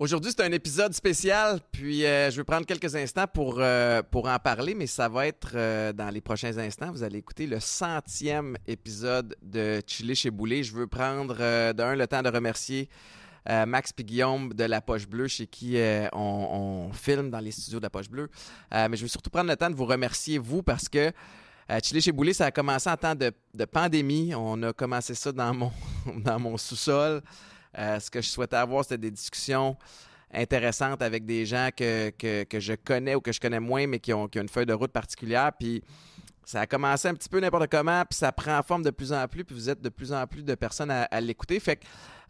Aujourd'hui, c'est un épisode spécial, puis euh, je vais prendre quelques instants pour, euh, pour en parler, mais ça va être euh, dans les prochains instants. Vous allez écouter le centième épisode de Chili chez Boulet. Je veux prendre d'un le temps de remercier Max et Guillaume de La Poche Bleue, chez qui on, on, filme dans les studios de La Poche Bleue. mais je veux surtout prendre le temps de vous remercier, vous, parce que Chili chez Boulet, ça a commencé en temps de, de pandémie. On a commencé ça dans mon, dans mon sous-sol. Euh, ce que je souhaitais avoir, c'était des discussions intéressantes avec des gens que, je connais ou que je connais moins, mais qui ont, une feuille de route particulière. Puis ça a commencé un petit peu n'importe comment, puis ça prend forme de plus en plus, puis vous êtes de plus en plus de personnes à, l'écouter. Fait que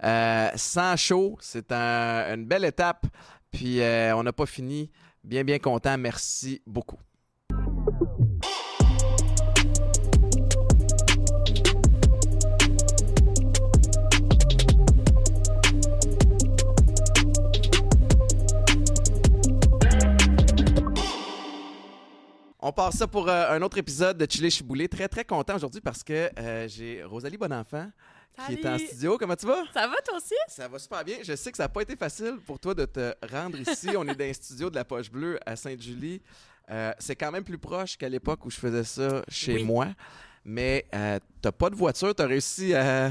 euh, sans chaud, c'est une belle étape, puis euh, on n'a pas fini. Bien, bien content. Merci beaucoup. On passe ça pour euh, un autre épisode de Chili Chiboulé. Très, très content aujourd'hui parce que euh, j'ai Rosalie Bonenfant qui est en studio. Comment tu vas? Ça va, toi aussi? Ça va super bien. Je sais que ça n'a pas été facile pour toi de te rendre ici. On est dans un studio de la Poche Bleue à Sainte-Julie. Euh, c'est quand même plus proche qu'à l'époque où je faisais ça chez moi. Mais tu n'as pas de voiture. Tu as réussi à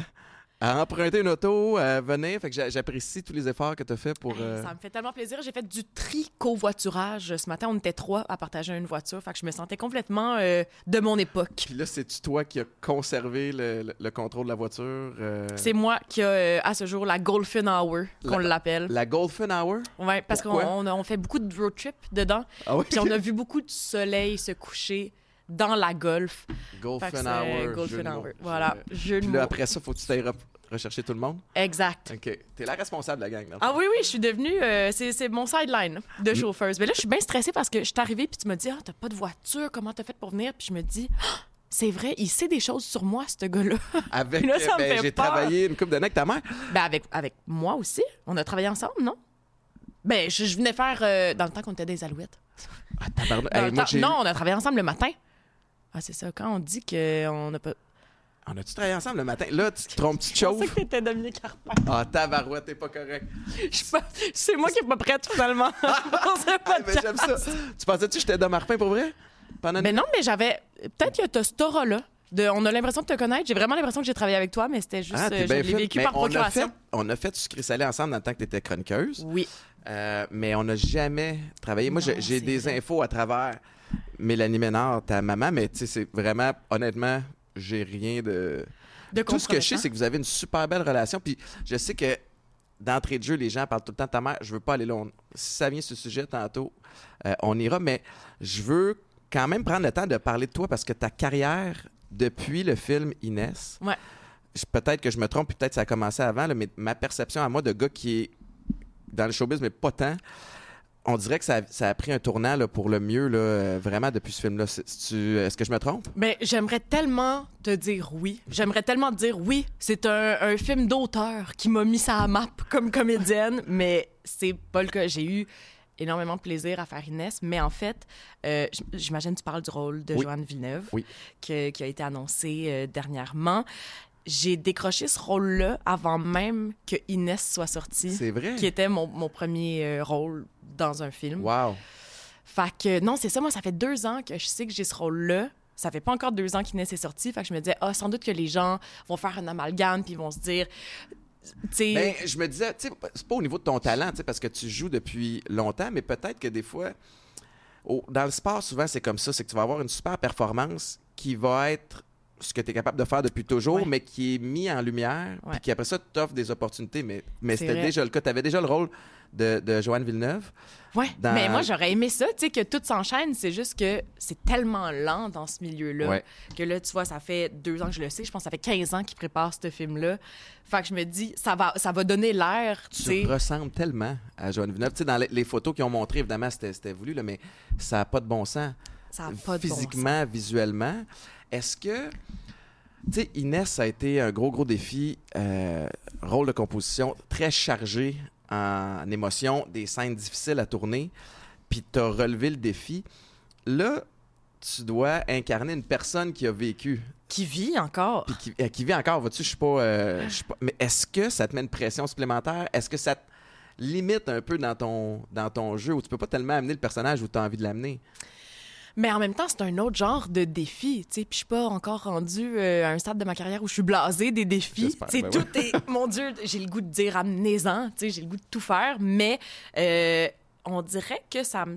à emprunter une auto, à venir. Fait que j'apprécie tous les efforts que tu as fait pour. Euh, ça me fait tellement plaisir. J'ai fait du tri-covoiturage. Ce matin, on était trois à partager une voiture. Fait que je me sentais complètement euh, de mon époque. Puis là, c'est-tu toi qui as conservé le, contrôle de la voiture? Euh? C'est moi qui a, à ce jour, la Golfin Hour, qu'on l'appelle. La Golfin Hour? Oui, parce qu'on on, fait beaucoup de road trip dedans. Ah oui? Puis on a vu beaucoup de soleil se coucher dans la golf. Golfin Hour. Golfin Hour. Voilà. Puis là, après ça, faut que tu t'ailles rechercher tout le monde? Exact. OK. T'es la responsable de la gang. Là, ah oui, oui, je suis devenue... Euh, c'est mon sideline de chauffeuse. Mais là, je suis bien stressée parce que je suis arrivée puis tu m'as dit « Ah, t'as pas de voiture, comment t'as fait pour venir? » Puis je me dis ah, c'est vrai, il sait des choses sur moi, ce gars-là. Avec, là, ben, j'ai travaillé une couple d'années avec ta mère. Ben, avec, avec moi aussi. On a travaillé ensemble, non? Ben, je, venais faire euh, dans le temps qu'on était des alouettes. Ah, hey, non, on a travaillé ensemble le matin. Ah, c'est ça. Quand on dit qu'on n'a pas. On a-tu travaillé ensemble le matin? Là, tu te trompes, tu te chauffes. Je pensais que t'étais Dominique Carpin. Ah, tabarouette, t'es pas correct. C'est moi qui est pas prête, finalement. ah, mais j'aime ça. Tu pensais-tu que j'étais Dom Marpin pour vrai? Pendant mais non, mais j'avais. Peut-être que t'as ce aura-là. on a l'impression de te connaître. J'ai vraiment l'impression que j'ai travaillé avec toi, mais c'était juste. Ah, euh, je l'ai vécu par procuration. On a fait, du sucré salé ensemble dans le temps que tu étais chroniqueuse. Oui. Euh, mais on n'a jamais travaillé. Moi, j'ai des infos à travers Mélanie Ménard, ta maman, mais tu sais, c'est vraiment, honnêtement, j'ai rien de. Tout ce que je sais, c'est que vous avez une super belle relation. Puis je sais que d'entrée de jeu, les gens parlent tout le temps de ta mère. Je veux pas aller là. si ça vient ce sujet tantôt, euh, on ira. Mais je veux quand même prendre le temps de parler de toi parce que ta carrière depuis le film Inès. Ouais. Peut-être que je me trompe, puis peut-être ça a commencé avant, mais ma perception à moi de gars qui est dans le showbiz, mais pas tant, on dirait que ça, a pris un tournant pour le mieux, là, vraiment, depuis ce film-là. Est-ce que je me trompe? Mais j'aimerais tellement te dire oui. J'aimerais tellement te dire oui. C'est un, film d'auteur qui m'a mis ça à map comme comédienne, mais c'est pas le cas. J'ai eu énormément de plaisir à faire Inès, mais en fait, euh, j'imagine que tu parles du rôle de Joanne Villeneuve, qui a été annoncé euh, dernièrement j'ai décroché ce rôle-là avant même que Inès soit sortie. C'est vrai. Qui était mon, mon premier euh, rôle dans un film. Wow. Fait que non, c'est ça. Moi, ça fait deux ans que je sais que j'ai ce rôle-là. Ça fait pas encore deux ans qu'Inès est sortie. Fait que je me disais, ah, sans doute que les gens vont faire un amalgame puis vont se dire. T'sais... Ben, je me disais, c'est pas au niveau de ton talent, parce que tu joues depuis longtemps, mais peut-être que des fois, dans le sport, souvent, c'est comme ça, c'est que tu vas avoir une super performance qui va être ce que tu es capable de faire depuis toujours, mais qui est mis en lumière, puis qui après ça t'offre des opportunités. Mais, mais c'était déjà le cas. Tu avais déjà le rôle de, de Joanne Villeneuve. Oui, mais moi j'aurais aimé ça, tu sais, que tout s'enchaîne. C'est juste que c'est tellement lent dans ce milieu-là que là, tu vois, ça fait deux ans que je le sais. Je pense que ça fait 15 ans qu'il prépare ce film-là. Fait que je me dis, ça va, ça va donner l'air. Tu ressembles tellement à Joanne Villeneuve. Tu sais, dans les, photos qu'ils ont montrées, évidemment, c'était voulu, là, mais ça n'a pas de bon sens. Ça n'a pas de Physiquement, bon sens. visuellement. Est-ce que. Tu sais, Inès a été un gros, gros défi. Euh, rôle de composition très chargé en émotions, des scènes difficiles à tourner. Puis tu as relevé le défi. Là, tu dois incarner une personne qui a vécu. Qui vit encore. Qui, qui, vit encore. Vois-tu, je suis pas, euh, pas. Mais est-ce que ça te met une pression supplémentaire? Est-ce que ça limite un peu dans ton, dans ton jeu? Où tu peux pas tellement amener le personnage où tu as envie de l'amener? Mais en même temps, c'est un autre genre de défi. Puis je suis pas encore rendue euh, à un stade de ma carrière où je suis blasée des défis. J'espère, Tu sais, ben tout est... Mon Dieu, j'ai le goût de dire amenez-en, j'ai le goût de tout faire. Mais euh, on dirait que ça me...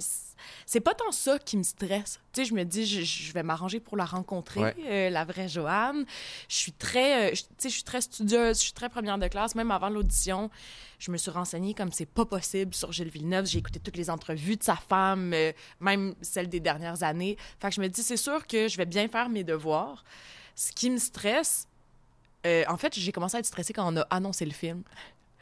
C'est pas tant ça qui me stresse. Tu sais, je me dis, je, je vais m'arranger pour la rencontrer, Ouais. euh, la vraie Joanne. Je suis très... euh, je- tu sais, je suis très studieuse, je suis très première de classe. Même avant l'audition, je me suis renseignée comme c'est pas possible sur Gilles Villeneuve. J'ai écouté toutes les entrevues de sa femme, euh, même celles des dernières années. Fait que je me dis, c'est sûr que je vais bien faire mes devoirs. Ce qui me stresse, euh, en fait, j'ai commencé à être stressée quand on a annoncé le film.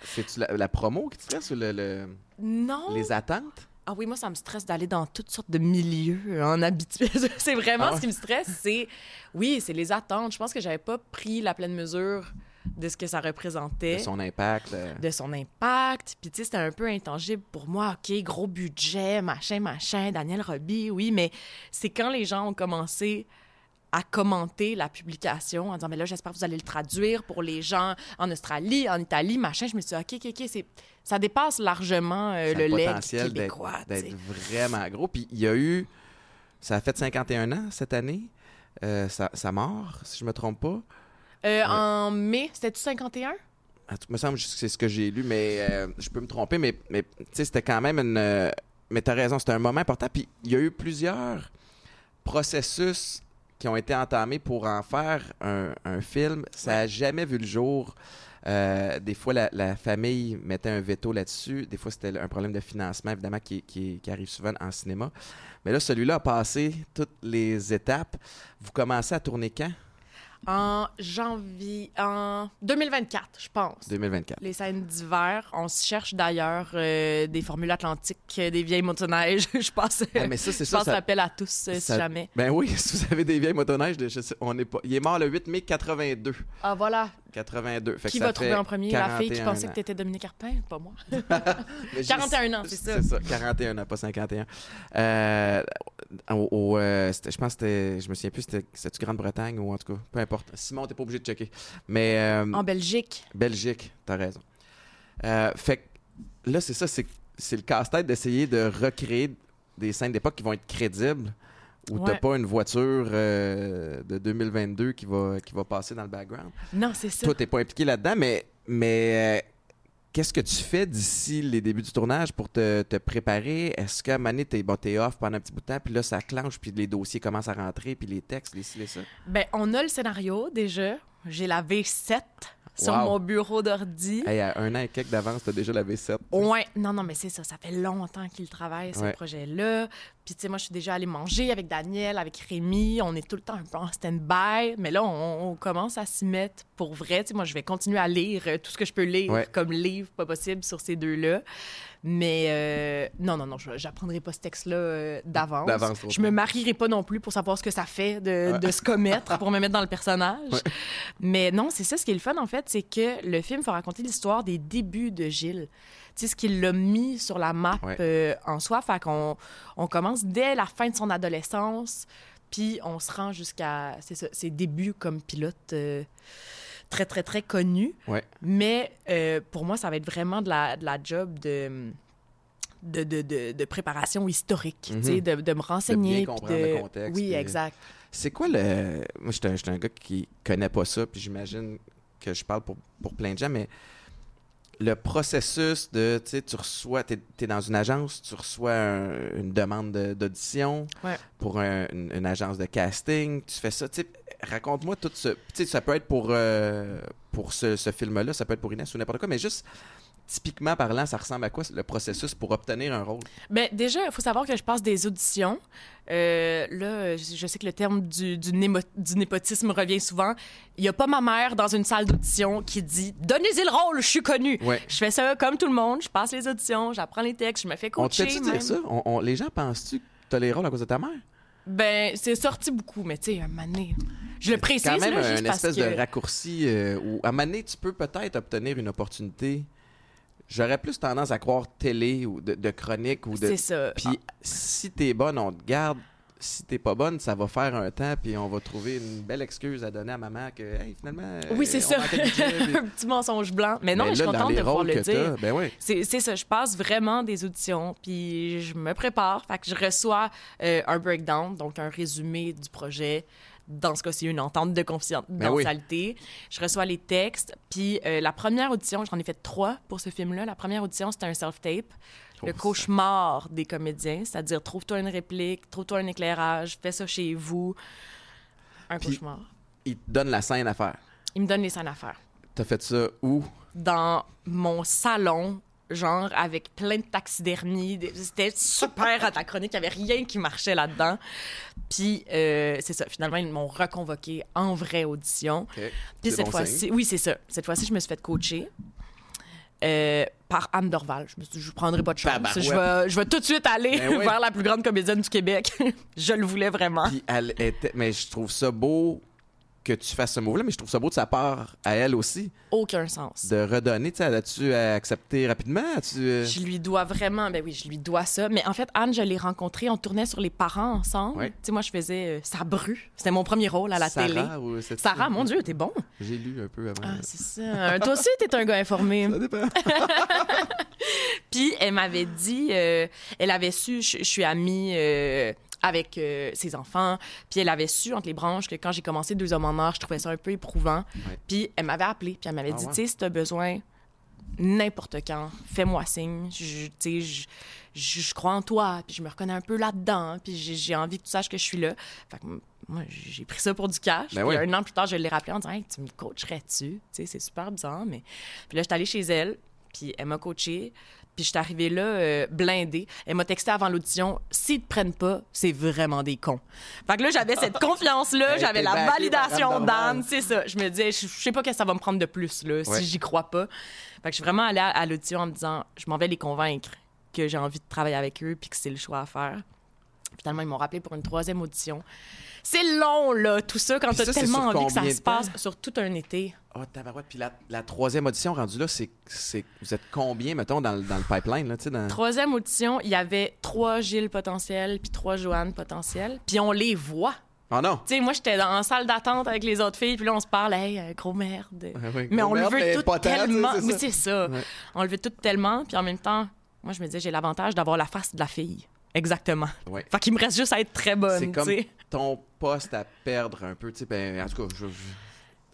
C'est-tu la, la promo qui te stresse ou le- le- Non! les attentes? Ah oui, moi, ça me stresse d'aller dans toutes sortes de milieux en habitué. c'est vraiment Ah ouais? ce qui me stresse. C'est, oui, c'est les attentes. Je pense que j'avais pas pris la pleine mesure de ce que ça représentait. De son impact? euh, de son impact. Puis, tu sais, c'était un peu intangible pour moi. OK, gros budget, machin, machin, Daniel Roby, oui, mais c'est quand les gens ont commencé à commenter la publication en disant, mais là, j'espère que vous allez le traduire pour les gens en Australie, en Italie, machin. Je me suis dit, OK, OK, OK, c'est... ça dépasse largement euh, le leg québécois. d'être vraiment gros. Puis il y a eu. Ça a fait 51 ans cette année. Euh, sa, sa mort, si je me trompe pas. Euh, En mai, c'était-tu 51? En tout- me semble que c'est ce que j'ai lu, mais euh, je peux me tromper, mais, mais tu sais, c'était quand même une. euh, mais t'as raison, c'était un moment important. Puis il y a eu plusieurs processus qui ont été entamés pour en faire un, un film. Ça n'a jamais vu le jour. Euh, des fois, la, la famille mettait un veto là-dessus. Des fois, c'était un problème de financement, évidemment, qui, qui- qui arrive souvent en cinéma. Mais là, celui-là a passé toutes les étapes. Vous commencez à tourner quand? En janvier... En 2024, je pense. 2024. Les scènes d'hiver, on se cherche d'ailleurs euh, des formules atlantiques, euh, des vieilles motoneiges. je pense, Ah, mais ça, c'est je ça. pense ça- l'appel à tous, euh, si ça- jamais. Ben oui, si vous avez des vieilles motoneiges, je sais- on est pas. Il est mort le 8 mai 82. Ah voilà, 82. Fait que qui ça va trouver en premier? La fille qui 41 pensait ans. que t'étais Dominique Carpin? Pas moi. Mais 41 ans, c'est ça. C'est ça, 41 ans, pas 51. Euh, au, au, euh, je pense que c'était. Je me souviens plus, c'était c'était-tu Grande-Bretagne ou en tout cas, peu importe. Simon, t'es pas obligé de checker. Mais euh, En Belgique. Belgique, t'as raison. Euh, fait que là, c'est ça, c'est le casse-tête d'essayer de recréer des scènes d'époque qui vont être crédibles, où t'as Ouais. pas une voiture euh, de 2022 qui va, qui va passer dans le background. Non, c'est ça. Toi, t'es pas impliqué là-dedans, mais, mais qu'est-ce que tu fais d'ici les débuts du tournage pour te, préparer? Est-ce moment donné, t'es bon, off pendant un petit bout de temps, puis là, ça clenche, puis les dossiers commencent à rentrer, puis les textes, les ci, les ça? Ben, on a le scénario déjà. J'ai la V7 sur Wow. mon bureau d'ordi. Hey, à un an et quelques d'avance, t'as déjà la V7. Ouais, non, non, mais c'est ça. Ça fait longtemps qu'il travaille, ce Ouais. projet-là. Puis, tu sais, moi, je suis déjà allée manger avec Daniel, avec Rémi. On est tout le temps un peu en stand-by. Mais là, on, on commence à s'y mettre pour vrai. Tu sais, moi, je vais continuer à lire euh, tout ce que je peux lire Ouais. comme livre, pas possible, sur ces deux-là. Mais euh, non, non, non, j'apprendrai pas ce texte-là euh, d'avance. Je me marierai pas non plus pour savoir ce que ça fait de, Ouais. de se commettre pour me mettre dans le personnage. Ouais. Mais non, c'est ça ce qui est le fun, en fait, c'est que le film va raconter l'histoire des débuts de Gilles. Tu sais, ce qui l'a mis sur la map Ouais. euh, en soi. Fait qu'on on commence dès la fin de son adolescence, puis on se rend jusqu'à ses débuts comme pilote euh, très, très, très connu. Ouais. Mais euh, pour moi, ça va être vraiment de la, de la job de... De, de, de, de préparation historique, sais, Mhm. de, de me renseigner. puis comprendre de- le contexte, Oui, puis- exact. C'est quoi le. Moi, je suis un, un gars qui connaît pas ça, puis j'imagine que je parle pour, pour plein de gens, mais le processus de. Tu sais, tu reçois. Tu es, dans une agence, tu reçois un- une demande de- d'audition Ouais. pour un- une, une agence de casting. Tu fais ça. Tu sais, raconte-moi tout ce. Tu sais, ça peut être pour, euh, pour ce, ce film-là, ça peut être pour Inès ou n'importe quoi, mais juste. Typiquement parlant, ça ressemble à quoi le processus pour obtenir un rôle? Ben, déjà, il faut savoir que je passe des auditions. Euh, là, je sais que le terme du, du, némo- du népotisme revient souvent. Il n'y a pas ma mère dans une salle d'audition qui dit Donnez-y le rôle, je suis connue. Ouais. Je fais ça comme tout le monde. Je passe les auditions, j'apprends les textes, je me fais On te coacher. fait-tu dire ça? On- on- les gens pensent-tu que tu as les rôles à cause de ta mère? Ben, c'est sorti beaucoup, mais tu sais, un moment donné, Je le précise, quand même là, un juste parce espèce que... de raccourci euh, où, à un moment donné, tu peux peut-être obtenir une opportunité. J'aurais plus tendance à croire télé ou de, de chronique ou de. C'est ça. Puis si t'es bonne, on te garde. Si t'es pas bonne, ça va faire un temps, puis on va trouver une belle excuse à donner à maman que, hey, finalement. Oui, c'est euh, ça. budget, un petit mensonge blanc. Mais non, Mais mais je suis contente de pouvoir le dire. ben oui. C'est ça, je passe vraiment des auditions, puis je me prépare. Fait que je reçois euh, un breakdown, donc un résumé du projet. Dans ce cas-ci, une entente de confiden- Ben oui. confidentialité. Je reçois les textes. Puis euh, la première audition, j'en ai fait trois pour ce film-là. La première audition, c'était un self-tape. Le cauchemar des comédiens, c'est-à-dire trouve-toi une réplique, trouve-toi un éclairage, fais ça chez vous. Un Puis- cauchemar. Il te donne la scène à faire. Il me donne les scènes à faire. T'as fait ça où? dans mon salon, genre avec plein de taxidermies. Des- C'était super anachronique, il n'y avait rien qui marchait là-dedans. Puis, euh, c'est ça, finalement, ils m'ont reconvoqué en vraie audition. Puis cette bon fois-ci, oui, c'est ça. Cette fois-ci, je me suis fait coacher. euh, par Anne Dorval. Je me suis dit, je prendrai pas de chance. Tabarouette. Je vais, je vais tout de suite aller Ben oui. vers la plus grande comédienne du Québec. je le voulais vraiment. Puis elle était. Mais je trouve ça beau que tu fasses ce move-là, mais je trouve ça beau de sa part à elle aussi, Aucun sens. de redonner. Tu sais, as-tu accepté rapidement? As-tu. euh, Je lui dois vraiment, ben oui, je lui dois ça. Mais en fait, Anne, je l'ai rencontrée, on tournait sur les parents ensemble. Tu sais, moi, je faisais euh, Sabru. C'était mon premier rôle à la Sarah, télé. ou c'est- Sarah, mon Dieu, t'es bon. J'ai lu un peu avant. Ah, c'est ça. Toi aussi, t'es un gars informé. ça dépend. Puis elle m'avait dit, euh, elle avait su, je, je suis amie euh, avec euh, ses enfants, puis elle avait su entre les branches que quand j'ai commencé Deux hommes en or, je trouvais ça un peu éprouvant. Ouais. Puis elle m'avait appelé, puis elle m'avait Ah dit, ouais. tu sais, si t'as besoin, n'importe quand, fais-moi signe. Je, tu sais, je, je, je crois en toi, puis je me reconnais un peu là-dedans, puis j'ai j'ai envie que tu saches que je suis là. Fait que moi, j'ai pris ça pour du cash. Ben puis oui. un an plus tard, je l'ai rappelé en disant, hey, tu me coacherais-tu? Tu sais, c'est super bizarre, mais. Puis là, j'étais allée chez elle, puis elle m'a coachée. Puis je suis arrivée là euh, blindée. Elle m'a texté avant l'audition s'ils te prennent pas, c'est vraiment des cons. Fait que là, j'avais cette confiance-là, Hey, j'avais la validation Anne d'Anne, c'est ça. Je me disais, je, je sais pas que ça va me prendre de plus, là, Ouais. si j'y crois pas. Fait que je suis vraiment allée à, à l'audition en me disant, je m'en vais les convaincre que j'ai envie de travailler avec eux puis que c'est le choix à faire. Finalement, ils m'ont rappelé pour une troisième audition. C'est long, là, tout ça, quand t'as tellement envie que ça se passe sur tout un été. Oh, tabarouette. Puis la, la troisième audition rendue là, c'est, c'est. Vous êtes combien, mettons, dans, le- dans le pipeline, là, tu sais, dans... Troisième audition, il y avait trois Gilles potentiels puis trois Joanne potentiels. Puis on les voit. Oh non! Tu sais, moi, j'étais en salle d'attente avec les autres filles, puis là, on se parle, hey, euh, gros merde. Ouais, ouais, mais gros on merde, le veut tout tellement. Oui, c'est ça. Ouais. On le veut tout tellement, puis en même temps, moi, je me disais, j'ai l'avantage d'avoir la face de la fille. Exactement. Fait qu'il me reste juste à être très bonne, C'est comme. Ton poste à perdre un peu, tu sais. Ben, en tout cas, je- je-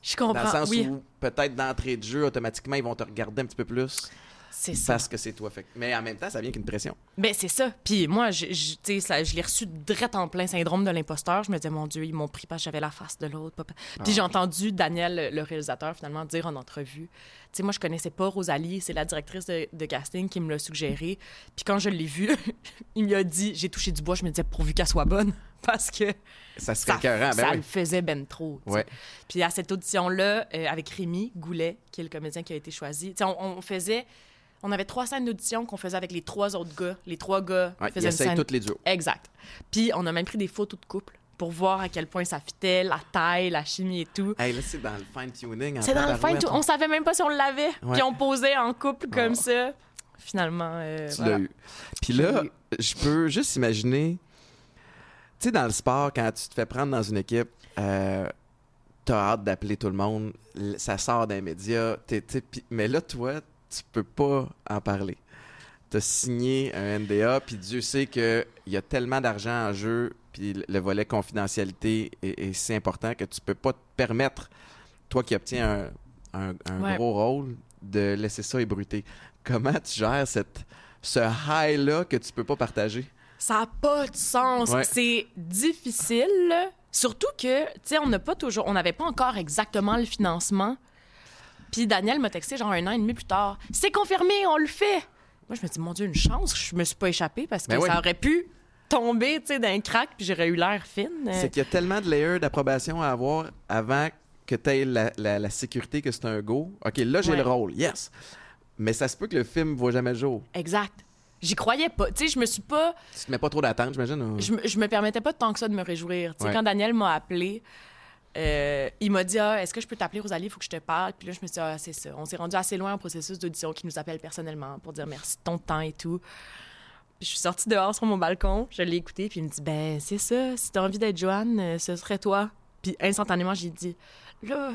Je dans comprends. le sens oui, où peut-être d'entrée de jeu, automatiquement, ils vont te regarder un petit peu plus c'est ça. parce que c'est toi. Fait. Mais en même temps, ça vient qu'une pression. Ben, c'est ça. Puis moi, je, je, ça- je l'ai reçu direct en plein syndrome de l'imposteur. Je me disais, mon Dieu, ils m'ont pris parce que j'avais la face de l'autre. Puis Ah. j'ai entendu Daniel, le réalisateur, finalement, dire en entrevue. Tu sais, moi, je connaissais pas Rosalie. C'est la directrice de, de casting qui me l'a suggéré. Puis quand je l'ai vue, il m'a dit, j'ai touché du bois. Je me disais, pourvu qu'elle soit bonne. Parce que Ça serait ça, écœurant. ça Ben le faisait ben trop. Ouais. Puis à cette audition-là, euh, avec Rémi Goulet, qui est le comédien qui a été choisi, on, on faisait... On avait trois scènes d'audition qu'on faisait avec les trois autres gars. Les trois gars Ouais, faisaient une scène toutes les duos. Exact. Puis on a même pris des photos de couple pour voir à quel point ça fitait, la taille, la chimie et tout. Hey, là, c'est dans le fine-tuning. C'est dans le fin tabarouette. tout. On savait même pas si on l'avait. Ouais. Puis on posait en couple comme Oh. ça. Finalement, euh, Tu voilà. l'as eu. Puis là, je peux juste imaginer, sais, dans le sport, quand tu te fais prendre dans une équipe, euh, t'as hâte d'appeler tout le monde, ça sort d'un média, mais là, toi, tu peux pas en parler. T'as signé un NDA, puis Dieu sait qu'il y a tellement d'argent en jeu, puis le- le volet confidentialité est, est si important que tu peux pas te permettre, toi qui obtiens un, un- un Ouais. gros rôle, de laisser ça ébruiter. Comment tu gères cette, ce high-là que tu peux pas partager? Ça n'a pas de sens. Ouais. C'est difficile. Surtout que, tu sais, on n'a pas toujours, on n'avait pas encore exactement le financement. Puis Daniel m'a texté genre un an et demi plus tard. C'est confirmé, on le fait. Moi, je me dis, mon Dieu, une chance que je me suis pas échappée parce que Ben oui. ça aurait pu tomber, tu sais, d'un crack, puis j'aurais eu l'air fine. Euh, C'est qu'il y a tellement de layers d'approbation à avoir avant que tu aies la, la- la sécurité que c'est un go. OK, là, j'ai Ouais. le rôle, yes. Mais ça se peut que le film ne voit jamais le jour. Exact. J'y croyais pas. Tu sais, je me suis pas. Tu te mets pas trop d'attente, j'imagine? ou- Je, me- je me permettais pas tant que ça de me réjouir. Tu sais, Ouais. quand Daniel m'a appelé, euh, il m'a dit ah, Est-ce que je peux t'appeler, Rosalie Il faut que je te parle? Puis là, je me suis dit Ah, c'est ça. On s'est rendu assez loin en processus d'audition qui nous appelle personnellement pour dire merci de ton temps et tout. Puis je suis sortie dehors sur mon balcon, je l'ai écouté, puis il me dit Ben, c'est ça, si t'as envie d'être Joanne, euh, ce serait toi. Puis instantanément, j'ai dit Là,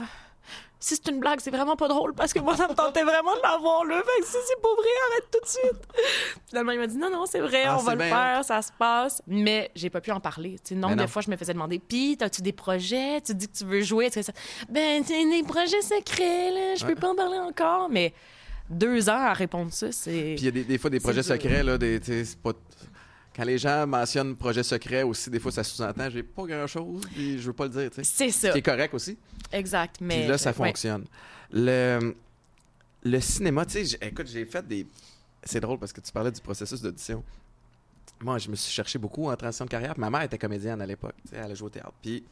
si c'est une blague, c'est vraiment pas drôle parce que moi, ça me tentait vraiment de l'avoir là. Fait que si c'est pas vrai, arrête tout de suite. Finalement, il m'a dit non, non, c'est vrai, Ah, on va le faire, ça se passe. Mais j'ai pas pu en parler. Tu sais, nombre de fois, je me faisais demander Pis, as-tu des projets? Tu dis que tu veux jouer que ça- Ben, c'est des projets secrets, là. Je peux Ouais. pas en parler encore. Mais deux ans à répondre ça, c'est. Puis il y a des, des fois des projets dur. secrets, là, des, tu c'est pas... Quand les gens mentionnent projet secret aussi, des fois ça sous-entend j'ai pas grand-chose, puis je veux pas le dire, tu sais. C'est Ce ça. qui est correct aussi. Exact. Mais. Puis là, ça ouais. fonctionne. Le, le cinéma, tu sais, écoute, j'ai fait des. C'est drôle parce que tu parlais du processus d'audition. Moi, je me suis cherché beaucoup en transition de carrière. Ma mère était comédienne à l'époque. tu sais, Elle a joué au théâtre. Puis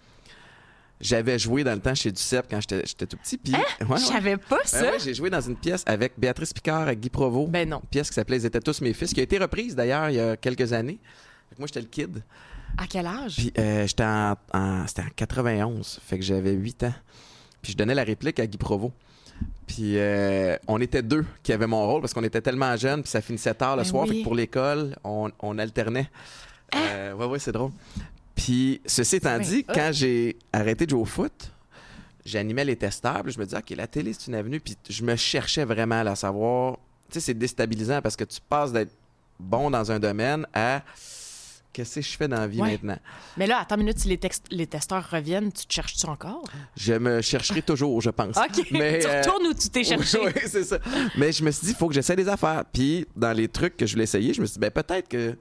j'avais joué dans le temps chez Duceppe quand j'étais tout petit. Puis, ouais, Je ouais. savais pas Ben ça. ouais, j'ai joué dans une pièce avec Béatrice Picard, avec Guy Provost. Ben non. Une pièce qui s'appelait Ils étaient tous mes fils, qui a été reprise d'ailleurs il y a quelques années. Moi, j'étais le kid. À quel âge? Puis euh, j'étais en, en- c'était en 91, fait que j'avais 8 ans. Puis je donnais la réplique à Guy Provost. Puis euh, on était deux qui avaient mon rôle parce qu'on était tellement jeunes, puis ça finissait tard le Ben soir. oui. Fait que pour l'école, on, on alternait. Euh, ouais, ouais, c'est drôle. Puis ceci étant Oui. dit, Ah. quand j'ai arrêté de jouer au foot, j'animais les testeurs. Puis je me disais, OK, la télé, c'est une avenue. Puis je me cherchais vraiment à savoir. Tu sais, c'est déstabilisant parce que tu passes d'être bon dans un domaine à qu'est-ce que je fais dans la vie Ouais. maintenant? Mais là, attends une minute, si les, les testeurs reviennent, tu te cherches-tu encore? Je me chercherai toujours, je pense. OK. Mais, tu euh, retournes où tu t'es cherché? Oui, oui, c'est ça. Mais je me suis dit, il faut que j'essaie des affaires. Puis, dans les trucs que je voulais essayer, je me suis dit, ben, peut-être que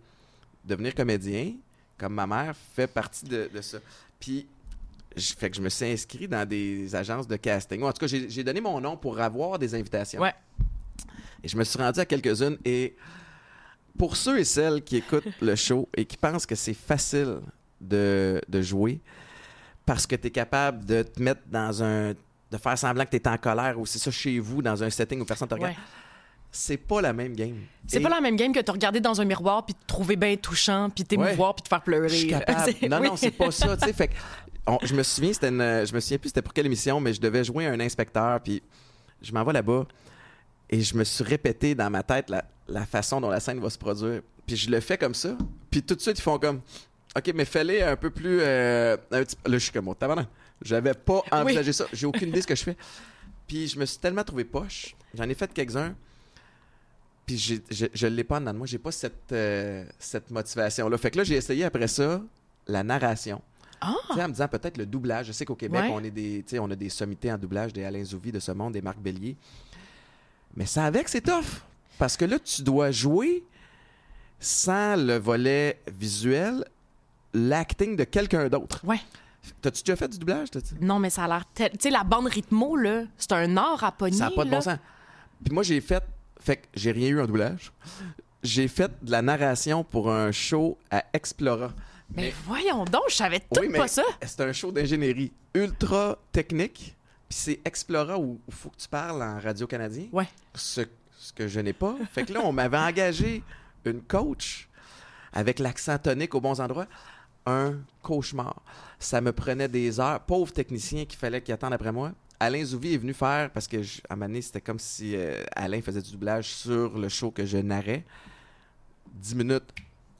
devenir comédien, comme ma mère, fait partie de, de ça. Puis, je, fait que je me suis inscrit dans des agences de casting. En tout cas, j'ai donné mon nom pour avoir des invitations. Ouais. Et je me suis rendu à quelques-unes. Et pour ceux et celles qui écoutent le show et qui pensent que c'est facile de, de jouer parce que tu es capable de te mettre dans un. de faire semblant que tu es en colère ou c'est ça chez vous, dans un setting où personne te regarde, Ouais. C'est pas la même game. C'est Et pas la même game que te regarder dans un miroir puis te trouver bien touchant puis t'émouvoir puis te faire pleurer. Je suis là. capable. C'est- Non, oui. non, c'est pas ça. tu sais. Fait que, on- je me souviens, c'était une, je me souviens plus c'était pour quelle émission, mais je devais jouer un inspecteur, puis je m'en vais là-bas et je me suis répété dans ma tête la, la façon dont la scène va se produire. Puis je le fais comme ça, puis tout de suite ils font comme, ok, mais fais-les un peu plus, euh, un petit- là je suis comme, oh. J'avais pas envisagé ça. J'ai aucune idée de ce que je fais. Puis je me suis tellement trouvé poche. J'en ai fait quelques-uns. Puis j'ai- je, je l'ai pas en dedans de moi. J'ai pas cette, euh, cette motivation-là. Fait que là, j'ai essayé après ça la narration. Ah! Tu sais, en me disant peut-être le doublage. Je sais qu'au Québec, Ouais. on, est des, tu sais, on a des sommités en doublage, des Alain Zouvi de ce monde, des Marc Bellier. Mais ça avec, c'est tough. Parce que là, tu dois jouer sans le volet visuel, l'acting de quelqu'un d'autre. Ouais. T'as-tu déjà fait du doublage? t'as-tu? Non, mais ça a l'air. tel- Tu sais, la bande rythmo, là, c'est un art à pogner. Ça n'a pas de là. bon sens. Puis moi, j'ai fait. Fait que j'ai rien eu en doublage. J'ai fait de la narration pour un show à Explora. Mais voyons donc, je savais tout Oui, mais pas ça. c'est un show d'ingénierie ultra technique. Puis c'est Explora où il faut que tu parles en radio-canadien. Ouais. Ce, ce que je n'ai pas. Fait que là, on m'avait engagé une coach avec l'accent tonique aux bons endroits. Un cauchemar. Ça me prenait des heures. Pauvre technicien qu'il fallait qu'il attende après moi. Alain Zouvi est venu faire, parce que je- à donné, c'était comme si euh, Alain faisait du doublage sur le show que je narrais. 10 minutes,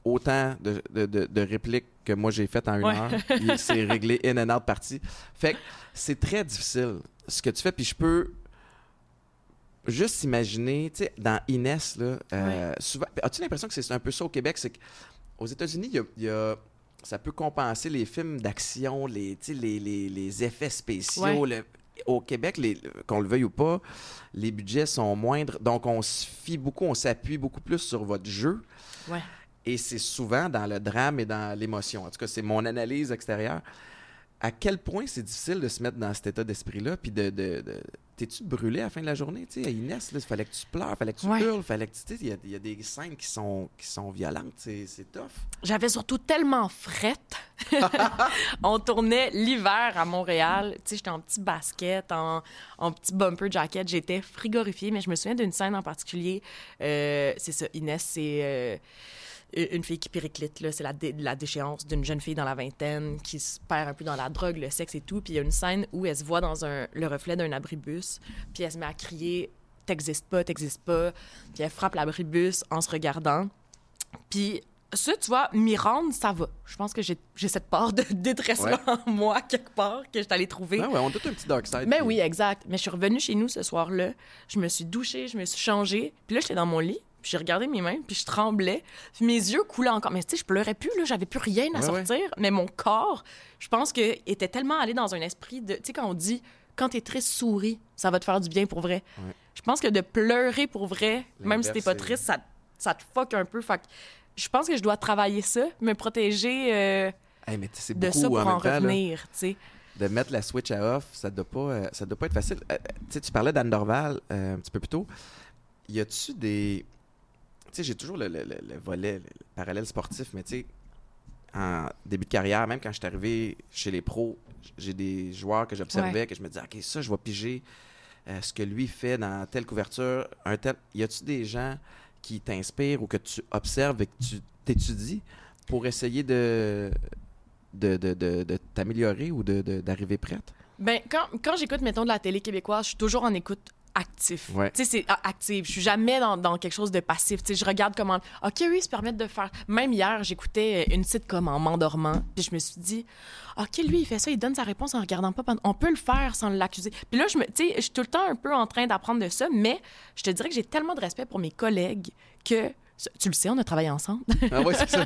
autant de, de- de- de répliques que moi j'ai faites en une Ouais. heure. Il s'est réglé in and out parti. Fait que c'est très difficile ce que tu fais, puis je peux juste imaginer, tu sais, dans Inès, là, euh, souvent, as-tu l'impression que c'est un peu ça au Québec? C'est qu'aux États-Unis, il y a, il y a- ça peut compenser les films d'action, les, les, les- les effets spéciaux. le- au Québec, les- qu'on le veuille ou pas, les budgets sont moindres. Donc, on se fie beaucoup, on s'appuie beaucoup plus sur votre jeu. Ouais. Et c'est souvent dans le drame et dans l'émotion. En tout cas, c'est mon analyse extérieure. À quel point c'est difficile de se mettre dans cet état d'esprit-là, puis de... de, de- T'es-tu brûlé à la fin de la journée? Tu sais, Inès, il fallait que tu pleures, fallait que tu Ouais. hurles, fallait que tu... Il y, a- il y a des scènes qui sont, qui sont violentes, c'est c'est tough. J'avais surtout tellement frette. on tournait l'hiver à Montréal. Tu sais, j'étais en petit basket, en, en petit bumper jacket. J'étais frigorifiée, mais je me souviens d'une scène en particulier. Euh, c'est ça, Inès, c'est euh, une fille qui périclite. là. C'est la, dé- la déchéance d'une jeune fille dans la vingtaine qui se perd un peu dans la drogue, le sexe et tout. Puis il y a une scène où elle se voit dans un, le reflet d'un abribus, puis elle se met à crier « T'existes pas, t'existes pas », puis elle frappe l'abribus en se regardant. Puis ça, tu vois, m'y rendre, ça va. Je pense que j'ai cette part de détresse-là en moi, quelque part, que je allée trouver. Ah ouais, on a tout un petit dark side. Mais puis- oui, exact. Mais je suis revenue chez nous ce soir-là. Je me suis douchée, je me suis changée. Puis là, j'étais dans mon lit. Puis j'ai regardé mes mains, puis je tremblais. Puis mes yeux coulaient encore. Mais tu sais, je pleurais plus, là. J'avais plus rien à Ouais, ouais. sortir. Mais mon corps, je pense que était tellement allé dans un esprit de... Tu sais, quand on dit, quand t'es triste, souris, ça va te faire du bien pour vrai. Ouais. Je pense que de pleurer pour vrai, même si t'es pas triste, ça, ça te fuck un peu. Fait que je pense que je dois travailler ça, me protéger euh, Hey, mais de beaucoup ça pour en en temps, revenir, tu sais. de mettre la switch à off, ça doit pas, euh, ça doit pas être facile. Euh, tu sais, tu parlais d'Anne Dorval euh, un petit peu plus tôt. Y a-tu des, tu sais, j'ai toujours le, le- le- le volet, le, le parallèle sportif, mais tu sais, en début de carrière, même quand je suis arrivé chez les pros, j'ai des joueurs que j'observais, que je me disais, ok, ça, je vais piger euh, ce que lui fait dans telle couverture, un tel. Y a-tu des gens qui t'inspirent ou que tu observes et que tu t'étudies pour essayer de de, de, de- de t'améliorer ou d'arriver prête? Ben, quand, quand j'écoute, mettons, de la télé québécoise, je suis toujours en écoute actif. Ouais. Tu sais, c'est ah, active. Je suis jamais dans, dans quelque chose de passif. Tu sais, je regarde comment... OK, oui, ils se permettent de faire... Même hier, j'écoutais euh, une sitcom en m'endormant, puis je me suis dit, OK, lui, il fait ça, il donne sa réponse en regardant pas. On peut le faire sans l'accuser. Puis là, je me... Tu sais, je suis tout le temps un peu en train d'apprendre de ça, mais je te dirais que j'ai tellement de respect pour mes collègues que... Tu le sais, on a travaillé ensemble. Ah oui, c'est ça.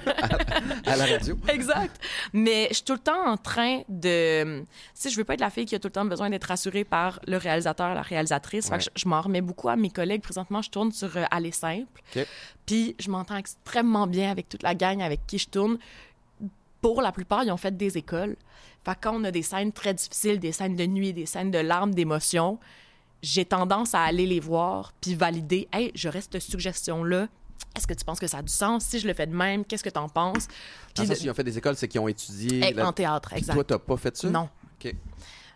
À, à la radio. Exact. Mais je suis tout le temps en train de. Si je veux pas être la fille qui a tout le temps besoin d'être rassurée par le réalisateur, la réalisatrice. Fait Ouais. que je, je m'en remets beaucoup à mes collègues. Présentement, je tourne sur euh, Aller simple. Puis je m'entends extrêmement bien avec toute la gang avec qui je tourne. Pour la plupart, ils ont fait des écoles. Fait quand on a des scènes très difficiles, des scènes de nuit, des scènes de larmes, d'émotions, j'ai tendance à aller les voir puis valider. Hey, j'aurais cette suggestion-là. Est-ce que tu penses que ça a du sens? Si je le fais de même, qu'est-ce que tu en penses? Puis de- ils ont fait des écoles, c'est qu'ils ont étudié. eh, la- en théâtre, Puis exact. Toi, t'as pas fait ça? non. OK.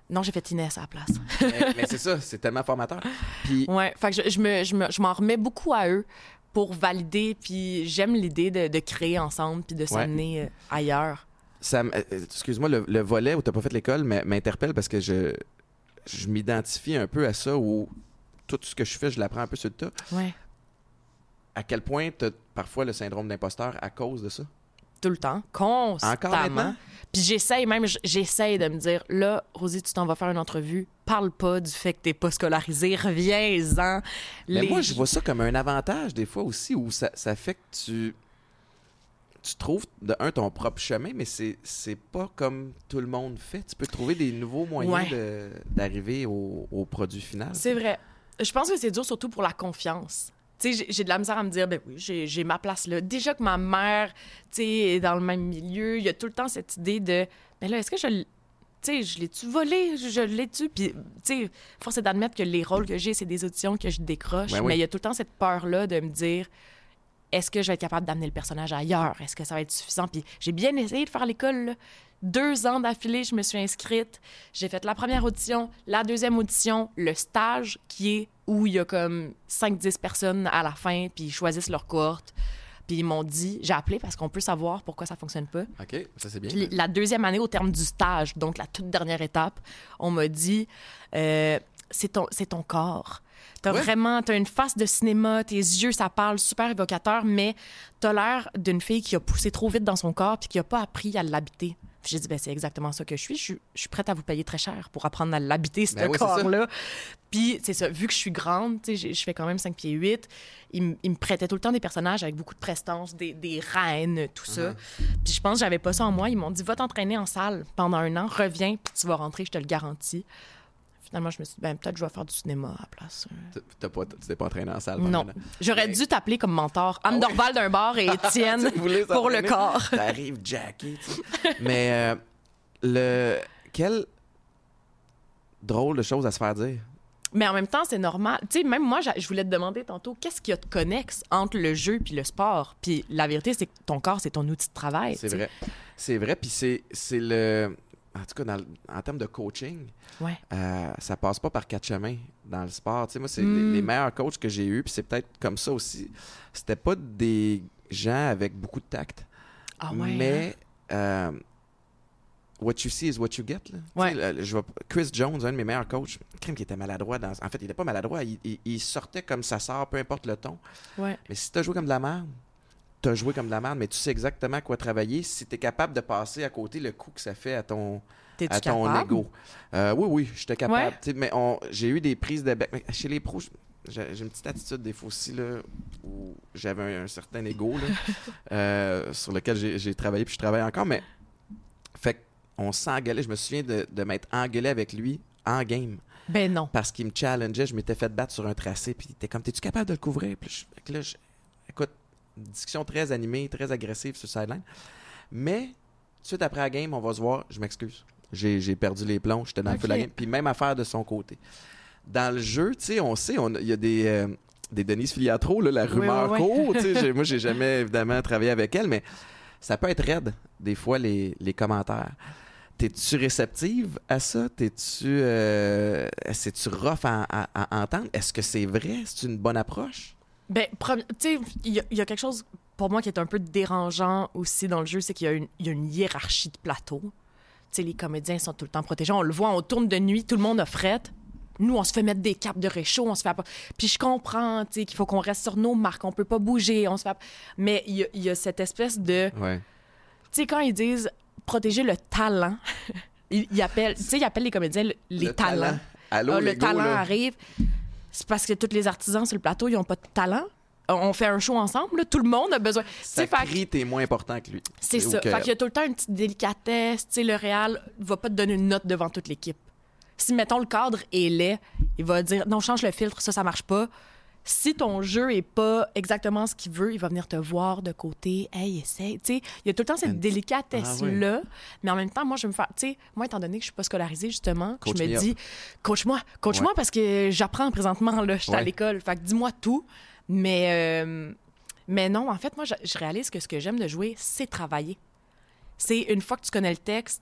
Non, j'ai fait Inès à la place. mais mais c'est ça, c'est tellement formateur. Puis, ouais, fait que je, je me, je, me- je m'en remets beaucoup à eux pour valider, puis j'aime l'idée de, de créer ensemble, puis de s'amener euh, ailleurs. ça, m- euh, excuse-moi, le, le volet où t'as pas fait l'école m'interpelle parce que je, je m'identifie un peu à ça où tout ce que je fais, je l'apprends un peu sur le tas. Ouais, À quel point t'as parfois le syndrome d'imposteur à cause de ça? tout le temps, constamment. Puis j'essaye, même, j'essaye de me dire, là, Rosie, tu t'en vas faire une entrevue, parle pas du fait que t'es pas scolarisé, reviens-en. Mais moi, je vois ça comme un avantage des fois aussi où ça, ça fait que tu, tu trouves, de un, ton propre chemin, mais c'est, c'est pas comme tout le monde fait. Tu peux trouver des nouveaux moyens Ouais. de- d'arriver au, au produit final. C'est vrai. Je pense que c'est dur surtout pour la confiance. Tu sais, j'ai- de la misère à me dire, ben oui, j'ai ma place là. Déjà que ma mère, tu sais, est dans le même milieu, il y a tout le temps cette idée de, ben là, est-ce que je, tu sais, je l'ai-tu volé, je, je l'ai-tu, puis, tu sais, force est d'admettre que les rôles que j'ai, c'est des auditions que je décroche, Ben oui. mais il y a tout le temps cette peur-là de me dire, est-ce que je vais être capable d'amener le personnage ailleurs? Est-ce que ça va être suffisant? Puis j'ai bien essayé de faire l'école. Deux ans d'affilée, je me suis inscrite. J'ai fait la première audition, la deuxième audition, le stage, qui est où il y a comme 5-10 personnes à la fin, puis ils choisissent leur cohorte. Puis ils m'ont dit, j'ai appelé parce qu'on peut savoir pourquoi ça fonctionne pas. OK, ça c'est bien. Puis la deuxième année, au terme du stage, donc la toute dernière étape, on m'a dit euh, c'est ton, ton corps. T'as Ouais. vraiment, t'as une face de cinéma, tes yeux, ça parle super évocateur, mais t'as l'air d'une fille qui a poussé trop vite dans son corps puis qui a pas appris à l'habiter. Puis j'ai dit, ben, c'est exactement ça que je suis. Je, suis. je suis prête à vous payer très cher pour apprendre à l'habiter, ce Ben oui, corps-là. Puis c'est ça, vu que je suis grande, je fais quand même 5 pieds 8, il, m- il me prêtait tout le temps des personnages avec beaucoup de prestance, des, des reines, tout ça. Uh-huh. Puis je pense que j'avais pas ça en moi. Ils m'ont dit, va t'entraîner en salle pendant un an, reviens, puis tu vas rentrer, je te le garantis. Finalement, je me suis dit, ben, peut-être que je vais faire du cinéma à la place. T'as- T'as pas, tu t'es pas entraîné en salle Non. J'aurais dû t'appeler comme mentor. Anne Ah? Dorval d'un bar et Étienne pour le corps. T'arrives sais. Mais euh, le quelle drôle de chose à se faire dire? Mais en même temps, c'est normal. Tu sais, même moi, je voulais te demander tantôt, qu'est-ce qu'il y a de connexe entre le jeu puis le sport? Puis la vérité, c'est que ton corps, c'est ton outil de travail. C'est vrai. C'est vrai, puis c'est c'est le en tout cas dans en termes de coaching, Ouais. euh, ça passe pas par quatre chemins dans le sport. Tu sais, moi, c'est Mm. les, les meilleurs coachs que j'ai eus, puis c'est peut-être comme ça aussi. C'était pas des gens avec beaucoup de tact, Ah ouais. mais euh, what you see is what you get. là. Tu Ouais. sais, le- je vois- Chris Jones, un de mes meilleurs coachs, crime qui était maladroit. Dans, en fait, il était pas maladroit. Il, il- il sortait comme ça sort, peu importe le ton. hein? Mais si t'as joué comme de la merde, t'as joué comme de la merde, mais tu sais exactement quoi travailler si t'es capable de passer à côté le coup que ça fait à ton, à ton capable? ego. Euh, oui, oui, j'étais capable. Ouais. Tu Mais on- j'ai eu des prises de bec. Chez les pros, j'ai une petite attitude des fois aussi là, où j'avais un, un certain ego là, euh, sur lequel j'ai travaillé puis je travaille encore. Mais fait qu'on s'engueulait. Je me souviens de, de m'être engueulé avec lui en game Ben non. parce qu'il me challengeait. Je m'étais fait battre sur un tracé puis il était comme T'es-tu capable de le couvrir? Puis je- là, je- écoute, discussion très animée, très agressive sur sideline. Mais tout de suite après la game, on va se voir. Je m'excuse. J'ai perdu les plombs. J'étais dans le feu de la game. Puis même affaire de son côté. Dans le jeu, tu sais, on sait, il y a des. euh, des Denise Filiatro, là, la Oui, rumeur oui, oui. court. moi, j'ai jamais évidemment travaillé avec elle, mais ça peut être raide, des fois, les, les commentaires. T'es-tu réceptive à ça? T'es-tu. Euh, rough à, à- à entendre? Est-ce que c'est vrai? C'est une bonne approche? Ben, tu sais, il y, a- il y a quelque chose pour moi qui est un peu dérangeant aussi dans le jeu, c'est qu'il y, a une- il y a une hiérarchie de plateau. Tu sais, les comédiens sont tout le temps protégés. On le voit, on tourne de nuit, tout le monde a fret. Nous, on se fait mettre des capes de réchaud, on se fait... Puis je comprends, tu sais, qu'il faut qu'on reste sur nos marques, on peut pas bouger, on se fait... Mais il y, a- il y a cette espèce de... Ouais. Tu sais, quand ils disent protéger le talent, ils, ils appellent, tu sais, ils appellent les comédiens le- les Le talents. talent. Allô, Ah, le talent là. arrive. C'est parce que tous les artisans sur le plateau, ils n'ont pas de talent. On fait un show ensemble, là, tout le monde a besoin. Ça crie, t'es moins important que lui. C'est ça. Fait qu'il y a tout le temps une petite délicatesse. Tu sais, le Real va pas te donner une note devant toute l'équipe. Si, mettons, le cadre est laid, il va dire non, change le filtre, ça, ça marche pas. Si ton jeu est pas exactement ce qu'il veut, il va venir te voir de côté. Hey, essaye. Tu sais, il y a tout le temps cette délicatesse-là. Mais en même temps, moi, je vais me faire. Tu sais, moi, étant donné que je suis pas scolarisée, justement, Coach je me dis, coach-moi, coach-moi Ouais. parce que j'apprends présentement, là, je suis à l'école. Fait que dis-moi tout. Mais, euh, mais non, en fait, moi, je, je réalise que ce que j'aime de jouer, c'est travailler. C'est une fois que tu connais le texte,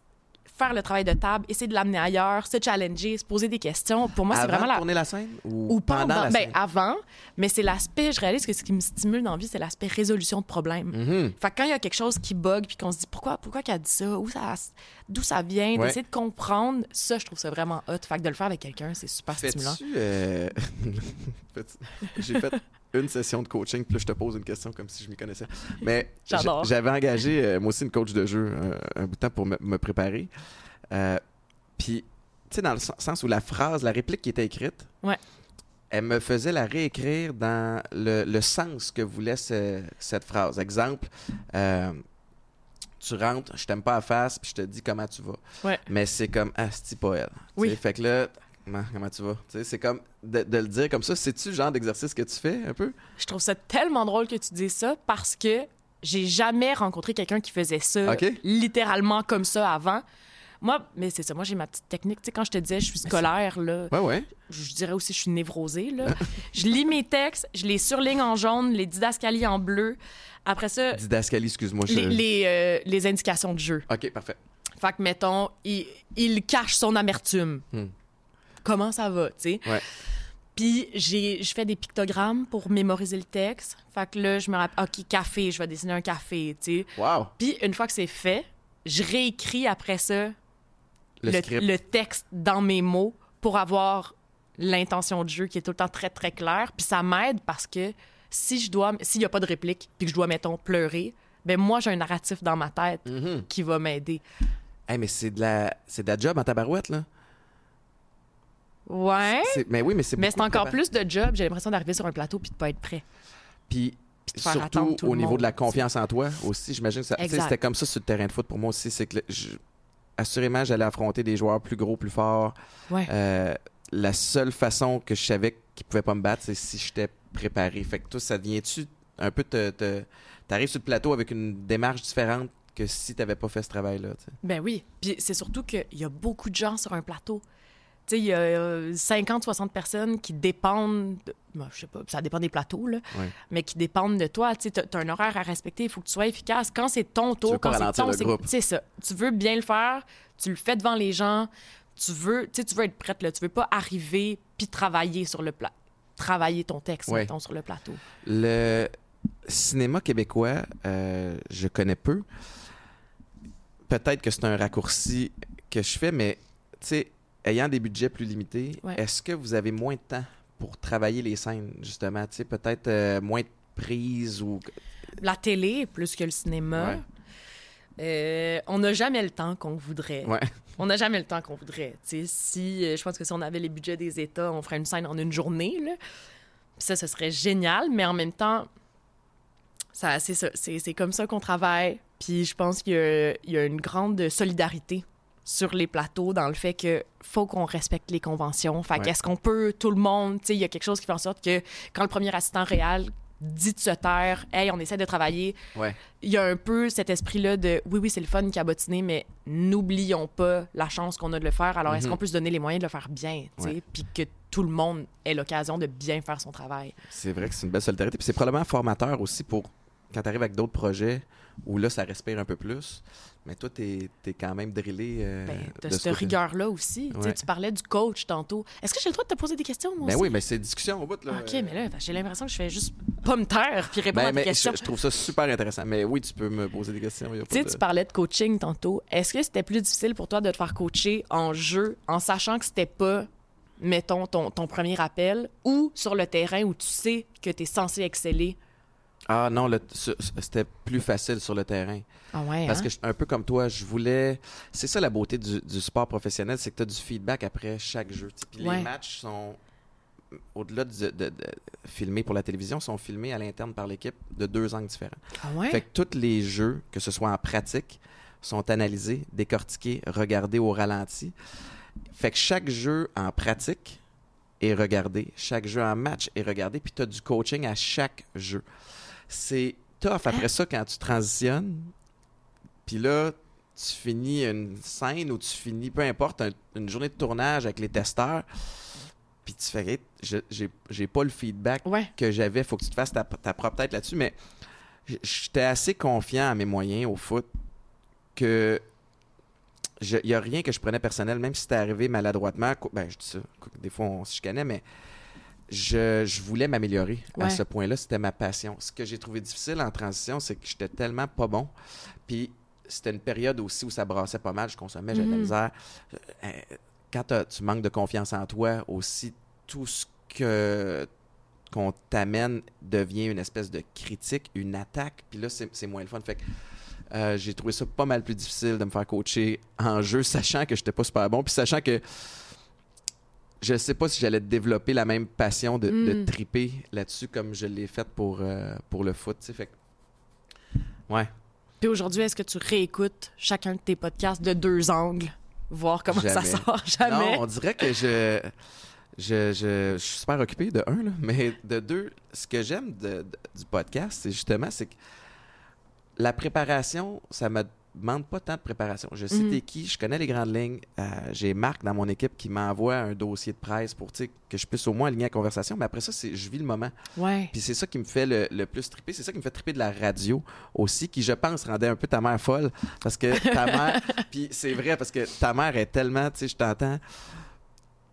faire le travail de table, essayer de l'amener ailleurs, se challenger, se poser des questions. Pour moi, c'est vraiment la. tourner la scène ou, Ou pendant pendant. la Ben, scène? avant, mais c'est l'aspect, je réalise que ce qui me stimule dans la vie, c'est l'aspect résolution de problèmes. Mhm. Fait que quand il y a quelque chose qui bug puis qu'on se dit pourquoi pourquoi qu'elle a dit ça, où ça d'où ça vient, Ouais. d'essayer de comprendre, ça je trouve ça vraiment hot. Fait que de le faire avec quelqu'un, c'est super stimulant. Euh, J'ai fait une session de coaching, puis là, je te pose une question comme si je m'y connaissais. Mais j'avais engagé, euh, moi aussi, une coach de jeu euh, un bout de temps pour me, me préparer. Euh, puis, tu sais, dans le sen- sens où la phrase, la réplique qui était écrite, Ouais. elle me faisait la réécrire dans le, le sens que voulait ce- cette phrase. Exemple, euh, tu rentres, je t'aime pas à face, puis je te dis comment tu vas. Ouais. Mais c'est comme, ah, c'est pas elle. Oui. Fait que là, comment, tu vas? C'est comme de, de le dire comme ça. C'est-tu le genre d'exercice que tu fais un peu? Je trouve ça tellement drôle que tu dises ça parce que j'ai jamais rencontré quelqu'un qui faisait ça littéralement comme ça avant. Moi, mais c'est ça, moi j'ai ma petite technique. Tu sais, quand je te disais je suis scolaire, là, Ouais, ouais. je dirais aussi je suis névrosée. Là. je lis mes textes, je les surligne en jaune, les didascalies en bleu. Après ça, Didascalie, excuse-moi. je- les, les, euh, les indications de jeu. OK, parfait. Fait que, mettons, il, il cache son amertume. Hmm. Comment ça va, tu sais? Ouais. Puis, j'ai- je fais des pictogrammes pour mémoriser le texte. Fait que là, je me rappelle, OK, café, je vais dessiner un café, tu sais. Wow! Puis, une fois que c'est fait, je réécris après ça Le, le, script. le texte dans mes mots pour avoir l'intention de jeu qui est tout le temps très, très claire. Puis, ça m'aide parce que si je dois, s'il n'y a pas de réplique, puis que je dois, mettons, pleurer, ben moi, j'ai un narratif dans ma tête Mhm. qui va m'aider. Hey, mais c'est de la c'est de la job en tabarouette, là. Ouais. Mais oui, mais c'est Mais c'est encore plus de job. J'ai l'impression d'arriver sur un plateau puis de pas être prêt. Puis surtout au niveau monde. de la confiance en toi aussi, j'imagine que c'était comme ça sur le terrain de foot pour moi aussi. C'est que je- assurément, j'allais affronter des joueurs plus gros, plus forts. Ouais. Euh, la seule façon que je savais qu'ils pouvaient pas me battre, c'est si j'étais préparé. Fait que toi, ça devient-tu un peu te. te T'arrives sur le plateau avec une démarche différente que si t'avais pas fait ce travail-là. Ben oui. Puis c'est surtout qu'il y a beaucoup de gens sur un plateau. Il y a euh, 50-60 personnes qui dépendent, de- ben, je sais pas, ça dépend des plateaux, là, mais qui dépendent de toi. Tu t'as un horaire à respecter, il faut que tu sois efficace. Quand c'est ton tour, quand c'est ton... c'est- ça. Tu veux bien le faire, tu le fais devant les gens, tu veux, tu veux être prête, là. Tu veux pas arriver puis travailler sur le plat. Travailler ton texte, mettons, sur le plateau. Le cinéma québécois, euh, je connais peu. Peut-être que c'est un raccourci que je fais, mais tu sais, ayant des budgets plus limités, Ouais. est-ce que vous avez moins de temps pour travailler les scènes, justement? Tu sais, peut-être euh, moins de prises ou. la télé plus que le cinéma. Ouais. Euh, on n'a jamais le temps qu'on voudrait. Ouais. On n'a jamais le temps qu'on voudrait. Tu sais, si, euh, je pense que si on avait les budgets des États, on ferait une scène en une journée. Là. Ça, ce serait génial, mais en même temps, ça, c'est ça. C'est, c'est comme ça qu'on travaille. Puis je pense qu'il y a, il y a une grande solidarité sur les plateaux dans le fait que faut qu'on respecte les conventions. Fait Ouais. qu'est-ce qu'on peut, tout le monde, tu sais, il y a quelque chose qui fait en sorte que quand le premier assistant réel dit de se taire, hey, on essaie de travailler, Ouais. il y a un peu cet esprit-là de oui, oui, c'est le fun cabotiner, mais n'oublions pas la chance qu'on a de le faire. Alors, est-ce Mhm. qu'on peut se donner les moyens de le faire bien, tu sais, Ouais. puis que tout le monde ait l'occasion de bien faire son travail? C'est vrai que c'est une belle solidarité. Puis c'est probablement formateur aussi pour quand tu arrives avec d'autres projets où là, ça respire un peu plus. Mais toi, tu es, quand même drillé. euh, Ben, de ce cette rigueur-là aussi. Tu sais, Ouais. Tu parlais du coach tantôt. Est-ce que j'ai le droit de te poser des questions, moi Ben aussi? oui, mais c'est discussion au bout. Là. OK, mais là, j'ai l'impression que je fais juste pas me taire puis répondre Ben, à tes mais questions. je, je trouve ça super intéressant. Mais oui, tu peux me poser des questions. Tu de- tu parlais de coaching tantôt. Est-ce que c'était plus difficile pour toi de te faire coacher en jeu en sachant que c'était pas, mettons, ton, ton premier appel ou sur le terrain où tu sais que tu es censé exceller? Ah non, c'était plus facile sur le terrain. Ah ouais, Parce hein? que, je- un peu comme toi, je voulais. C'est ça la beauté du, du sport professionnel, c'est que tu as du feedback après chaque jeu. Puis Ouais. les matchs sont, au-delà de, de- de- filmés pour la télévision, sont filmés à l'interne par l'équipe de deux angles différents. Ah ouais? Fait que tous les jeux, que ce soit en pratique, sont analysés, décortiqués, regardés au ralenti. Fait que chaque jeu en pratique est regardé, chaque jeu en match est regardé, puis tu as du coaching à chaque jeu. C'est tough après ça quand tu transitionnes, puis là, tu finis une scène ou tu finis, peu importe, un- une journée de tournage avec les testeurs, puis tu fais, Hey, j'ai j'ai pas le feedback Ouais. que j'avais, faut que tu te fasses ta, ta propre tête là-dessus, mais j'étais assez confiant à mes moyens au foot que il n'y a rien que je prenais personnel, même si c'était arrivé maladroitement. Ben, je dis ça, des fois on se chicanait, mais je, je voulais m'améliorer à ce point-là. C'était ma passion. Ce que j'ai trouvé difficile en transition, c'est que j'étais tellement pas bon. Puis c'était une période aussi où ça brassait pas mal, je consommais, j'avais de la Mhm. misère. Euh, quand tu manques de confiance en toi, aussi, tout ce que qu'on t'amène devient une espèce de critique, une attaque. Puis là, c'est c'est moins le fun. Fait que euh, j'ai trouvé ça pas mal plus difficile de me faire coacher en jeu, sachant que j'étais pas super bon, puis sachant que je sais pas si j'allais développer la même passion de, de Mm. triper là-dessus comme je l'ai fait pour, euh, pour le foot. tu sais. Fait que- ouais. Puis aujourd'hui, est-ce que tu réécoutes chacun de tes podcasts de deux angles, voir comment ça sort? Jamais. Non, on dirait que je, je, je, je suis super occupé de un, là, mais de deux, ce que j'aime de- de- du podcast, c'est justement, c'est que la préparation, ça me demande pas tant de préparation. Je sais Mhm. t'es qui, je connais les grandes lignes. Euh, J'ai Marc dans mon équipe qui m'envoie un dossier de presse pour que je puisse au moins aligner la conversation, mais après ça, je vis le moment. Ouais. Puis c'est ça qui me fait le, le plus triper. C'est ça qui me fait triper de la radio aussi, qui, je pense, rendait un peu ta mère folle. Parce que ta mère. Puis c'est vrai, parce que ta mère est tellement, tu sais, je t'entends,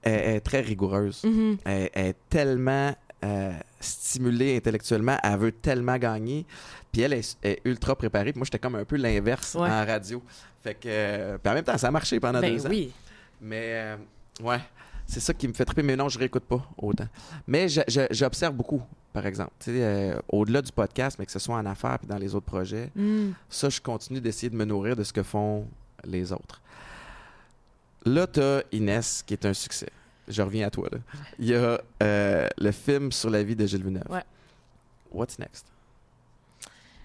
elle, elle est très rigoureuse. Mhm. Elle, elle est tellement euh, stimulée intellectuellement. Elle veut tellement gagner. Puis elle est, est ultra préparée. Puis moi, j'étais comme un peu l'inverse Ouais. en radio. Fait que. euh, puis en même temps, ça a marché pendant Ben deux ans. oui. Mais euh, ouais, c'est ça qui me fait triper. Mais non, je réécoute pas autant. Mais j'observe beaucoup, par exemple. Tu sais, euh, au-delà du podcast, mais que ce soit en affaires puis dans les autres projets, Mm. ça, je continue d'essayer de me nourrir de ce que font les autres. Là, tu as Inès, qui est un succès. Je reviens à toi. Là. Il y a euh, le film sur la vie de Gilles Villeneuve. Ouais. What's next?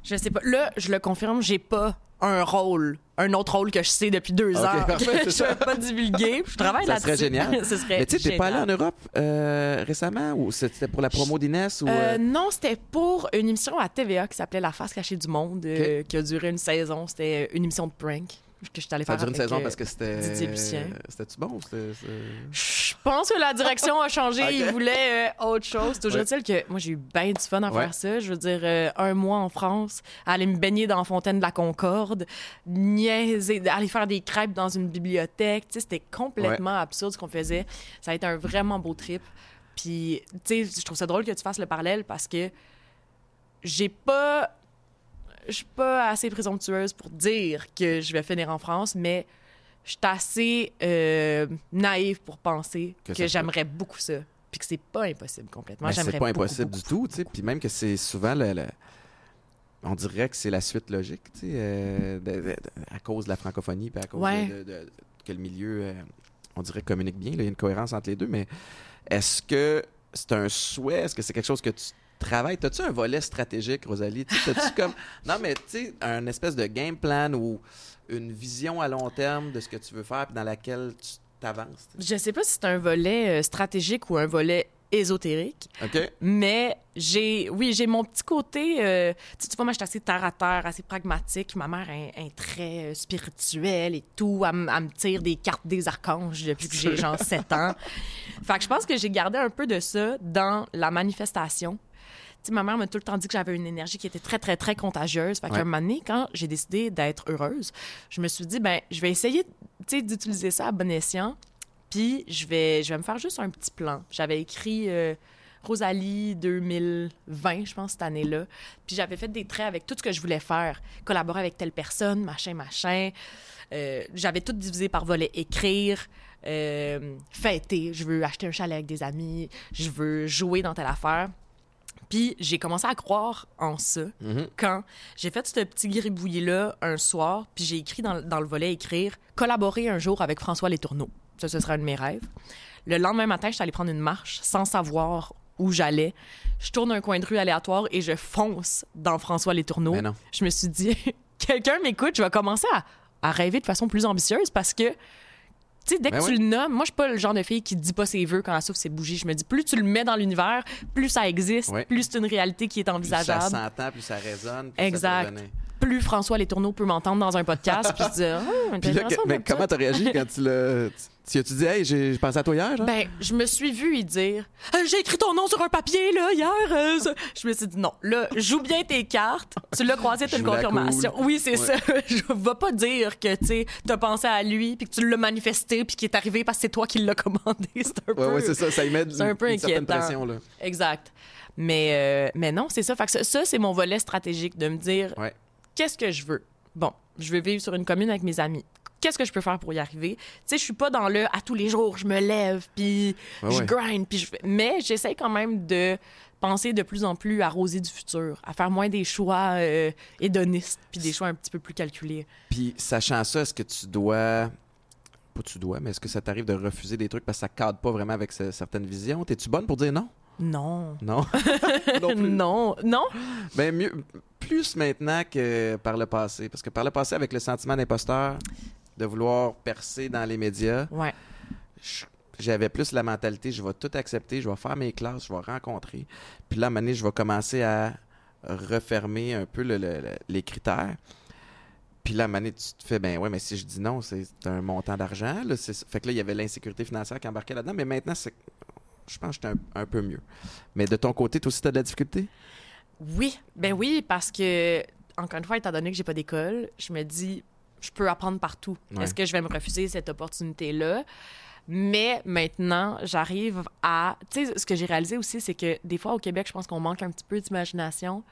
Je sais pas. Là, je le confirme, j'ai pas un rôle, un autre rôle que je sais depuis deux Ok, ans parfait, je ça. vais pas divulguer. Je travaille Ça là-dessus. serait génial. Ce serait Mais tu sais, t'es pas allé en. Europe euh, récemment ou c'était pour la promo d'Inès? Ou, Euh, euh, non, c'était pour une émission à TVA qui s'appelait La face cachée du monde, qui a duré une saison. C'était une émission de prank que je suis allée Ça a faire duré une saison euh, parce que c'était. Didier Lucien. C'était-tu bon? Je pense que la direction a changé. Ok. Ils voulaient euh, autre chose. Toujours Ouais. est-il que moi, j'ai eu bien du fun à Ouais. faire ça. Je veux dire, euh, un mois en France, aller me baigner dans la fontaine de la Concorde, niaiser, aller faire des crêpes dans une bibliothèque. C'était complètement absurde ce qu'on faisait. Ça a été un vraiment beau trip. Puis, tu sais, je trouve ça drôle que tu fasses le parallèle parce que j'ai pas. Je suis pas assez présomptueuse pour dire que je vais finir en France, mais je suis assez euh, naïve pour penser Que j'aimerais beaucoup ça. Puis que c'est pas impossible complètement. J'aimerais c'est pas beaucoup, impossible beaucoup. du tout, tu sais. Puis même que c'est souvent le. le- on dirait que c'est la suite logique, tu sais, euh, de- de- de- à cause de la francophonie, puis à cause Ouais. de, que le milieu, euh, on dirait, communique bien. là. Il y a une cohérence entre les deux, mais est-ce que c'est un souhait? Est-ce que c'est quelque chose que tu travailles? T'as-tu un volet stratégique, Rosalie? T'as-tu comme... Non, mais tu sais, un espèce de game plan ou une vision à long terme de ce que tu veux faire, puis dans laquelle tu t'avances? Je sais pas si c'est un volet euh, stratégique ou un volet ésotérique, sais? OK? mais j'ai, oui, j'ai mon petit côté. euh, tu vois, moi, je suis assez terre à terre, assez pragmatique. Ma mère est, très euh, spirituelle et tout. Elle me tire des cartes des archanges depuis que j'ai genre 7 ans. Fait que je pense que j'ai gardé un peu de ça dans la manifestation. Ma mère m'a tout le temps dit que j'avais une énergie qui était très, très, très contagieuse. Fait qu'à un moment donné, quand j'ai décidé d'être heureuse, je me suis dit, ben, je vais essayer, d'utiliser ça à bon escient. Puis je vais, je vais me faire juste un petit plan. J'avais écrit euh, Rosalie 2020, je pense, cette année-là. Puis j'avais fait des traits avec tout ce que je voulais faire. Collaborer avec telle personne, machin, machin. Euh, j'avais tout divisé par volet écrire, euh, fêter. Je veux acheter un chalet avec des amis. Je veux jouer dans telle affaire. Puis j'ai commencé à croire en ça Mhm. quand j'ai fait ce petit gribouillis-là un soir, puis j'ai écrit dans, dans le volet écrire collaborer un jour avec François Letourneau. Ça, ce serait un de mes rêves. Le lendemain matin, je suis allée prendre une marche sans savoir où j'allais. Je tourne un coin de rue aléatoire et je fonce dans François Letourneau. Mais non. Je me suis dit, quelqu'un m'écoute, je vais commencer à, à rêver de façon plus ambitieuse parce que, tu sais, dès que Ben tu le nommes, moi, je suis pas le genre de fille qui dit pas ses vœux quand elle souffle ses bougies. Je me dis, plus tu le mets dans l'univers, plus ça existe, plus c'est une réalité qui est Plus ça envisageable s'entend, plus ça résonne. Plus Exact. Ça plus François Letourneau peut m'entendre dans un podcast puis se dire que- mais comment t'as réagi quand tu l'as. Tu as-tu dit, hey, j'ai pensé à toi hier, genre? Ben, je me suis vue y dire Euh, J'ai écrit ton nom sur un papier, là, hier. euh. Je me suis dit Non, là, joue bien tes cartes. Tu l'as croisé, t'as une confirmation. cool. Oui, c'est Ouais. ça. Je vais pas dire que, tu sais, t'as pensé à lui puis que tu l'as manifesté puis qu'il est arrivé parce que c'est toi qui l'as commandé. C'est un ouais, peu. ouais, c'est ça. Ça y met c'est un peu une certaine inquiétant. pression, là. Exact. Mais, euh, mais non, c'est ça. Fait que ça, ça, c'est mon volet stratégique de me dire Ouais. qu'est-ce que je veux? Bon, je veux vivre sur une commune avec mes amis. Qu'est-ce que je peux faire pour y arriver? Tu sais, je suis pas dans le à tous les jours, je me lève, puis Ouais, je grind, puis je Mais j'essaie quand même de penser de plus en plus à Rosie du futur, à faire moins des choix euh, hédonistes, puis des choix un petit peu plus calculés. Puis, sachant ça, est-ce que tu dois. Pas tu dois, mais est-ce que ça t'arrive de refuser des trucs parce que ça cadre pas vraiment avec ce- certaines visions? T'es-tu bonne pour dire non? Non. Non? non plus. non. Non? Ben, mieux, plus maintenant que par le passé. Parce que par le passé, avec le sentiment d'imposteur, de vouloir percer dans les médias, Ouais. j'avais plus la mentalité, je vais tout accepter, je vais faire mes classes, je vais rencontrer. Puis là, à un moment donné, je vais commencer à refermer un peu le- le- le- les critères. Puis là, à un moment donné, tu te fais, ben ouais, mais si je dis non, c'est un montant d'argent. Fait que là, il y avait l'insécurité financière qui embarquait là-dedans. Mais maintenant, c'est- je pense que j'étais un, un peu mieux. Mais de ton côté, toi aussi, tu as de la difficulté? Oui, ben oui, parce que, encore une fois, étant donné que j'ai pas d'école, je me dis, je peux apprendre partout. Ouais. Est-ce que je vais me refuser cette opportunité-là? Mais maintenant, j'arrive à. Tu sais, ce que j'ai réalisé aussi, c'est que des fois au Québec, je pense qu'on manque un petit peu d'imagination.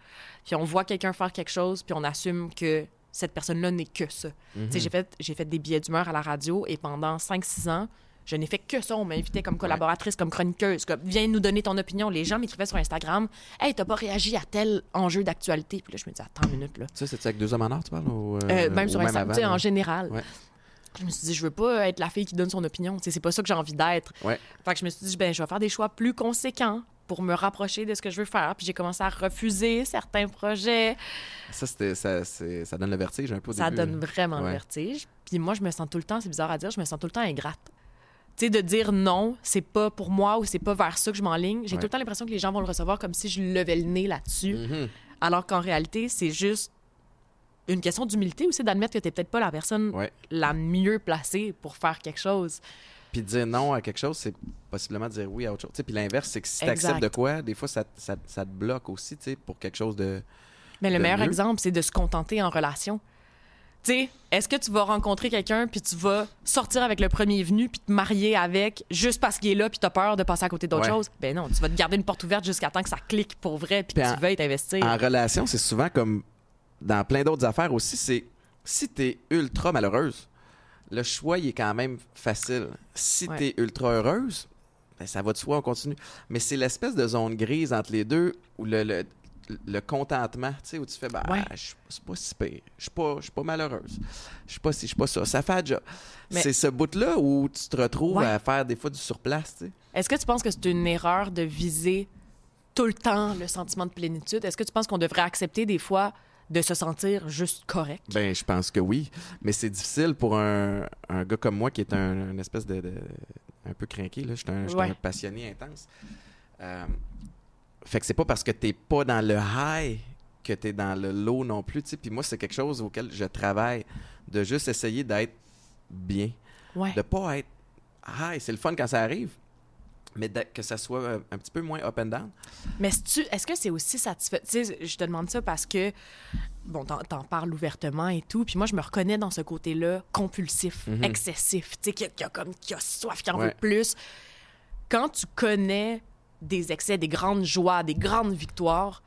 Puis on voit quelqu'un faire quelque chose, puis on assume que cette personne-là n'est que ça. Tu sais, j'ai fait, j'ai fait des billets d'humeur à la radio et pendant 5-6 ans, je n'ai fait que ça. On m'invitait comme collaboratrice, comme chroniqueuse. Comme, viens nous donner ton opinion. Les gens m'écrivaient sur Instagram Hey, t'as pas réagi à tel enjeu d'actualité. Puis là, je me dis Attends une minute, là. Ça, c'est avec deux hommes en or, tu parles? Ou, euh, Euh, même ou sur Instagram, avant, tu sais, là? en général. Ouais. Je me suis dit, je veux pas être la fille qui donne son opinion. Tu sais, C'est pas ça que j'ai envie d'être. Ouais. Fait que je me suis dit, ben, je vais faire des choix plus conséquents pour me rapprocher de ce que je veux faire. Puis j'ai commencé à refuser certains projets. Ça, c'était, ça, ça donne le vertige un peu au Ça début. donne vraiment le vertige. Puis moi, je me sens tout le temps, c'est bizarre à dire, je me sens tout le temps ingrate. Tu sais, de dire non, c'est pas pour moi ou c'est pas vers ça que je m'enligne. J'ai Ouais. tout le temps l'impression que les gens vont le recevoir comme si je levais le nez là-dessus. Mhm. Alors qu'en réalité, c'est juste une question d'humilité aussi, d'admettre que t'es peut-être pas la personne Ouais. la mieux placée pour faire quelque chose. Puis dire non à quelque chose, c'est possiblement dire oui à autre chose. Puis l'inverse, c'est que si tu Exact. acceptes de quoi, des fois, ça, ça, ça te bloque aussi tu sais, pour quelque chose de. Mais le meilleur mieux. exemple, c'est de se contenter en relation. Tu sais, est-ce que tu vas rencontrer quelqu'un puis tu vas sortir avec le premier venu puis te marier avec juste parce qu'il est là puis t'as peur de passer à côté d'autre Ouais. chose? Ben non, tu vas te garder une porte ouverte jusqu'à temps que ça clique pour vrai puis que en- tu veuilles t'investir. En relation, c'est souvent comme dans plein d'autres affaires aussi, c'est si tu es ultra malheureuse, le choix, il est quand même facile. Si Ouais. tu es ultra heureuse, ben, ça va de soi, on continue. Mais c'est l'espèce de zone grise entre les deux où le, le- le contentement, tu sais, où tu fais, bah, Ouais. je- c'est pas si pire. Je suis pas, je suis pas malheureuse. Je suis pas si, je suis pas ça. Ça fait un job. C'est ce bout-là où tu te retrouves Ouais. à faire des fois du surplace, tu sais. Est-ce que tu penses que c'est une erreur de viser tout le temps le sentiment de plénitude? Est-ce que tu penses qu'on devrait accepter des fois de se sentir juste correct? Ben, je pense que oui. Mais c'est difficile pour un, un gars comme moi qui est un, espèce de, de- un peu craqué. Là. Je suis un, je suis Ouais. un passionné intense. Euh, fait que c'est pas parce que t'es pas dans le high que t'es dans le low non plus. tu sais. Puis moi, c'est quelque chose auquel je travaille. De juste essayer d'être bien. Ouais. De pas être high. C'est le fun quand ça arrive. Mais que ça soit euh, un petit peu moins up and down. Mais est-ce que c'est aussi satisfait? Tu sais, je te demande ça parce que, bon, t'en, parles ouvertement et tout, puis moi, je me reconnais dans ce côté-là compulsif, Mhm. excessif, tu sais, qui, a- qui a comme, qui a soif, qui en Ouais. veut plus. Quand tu connais des excès, des grandes joies, des grandes victoires,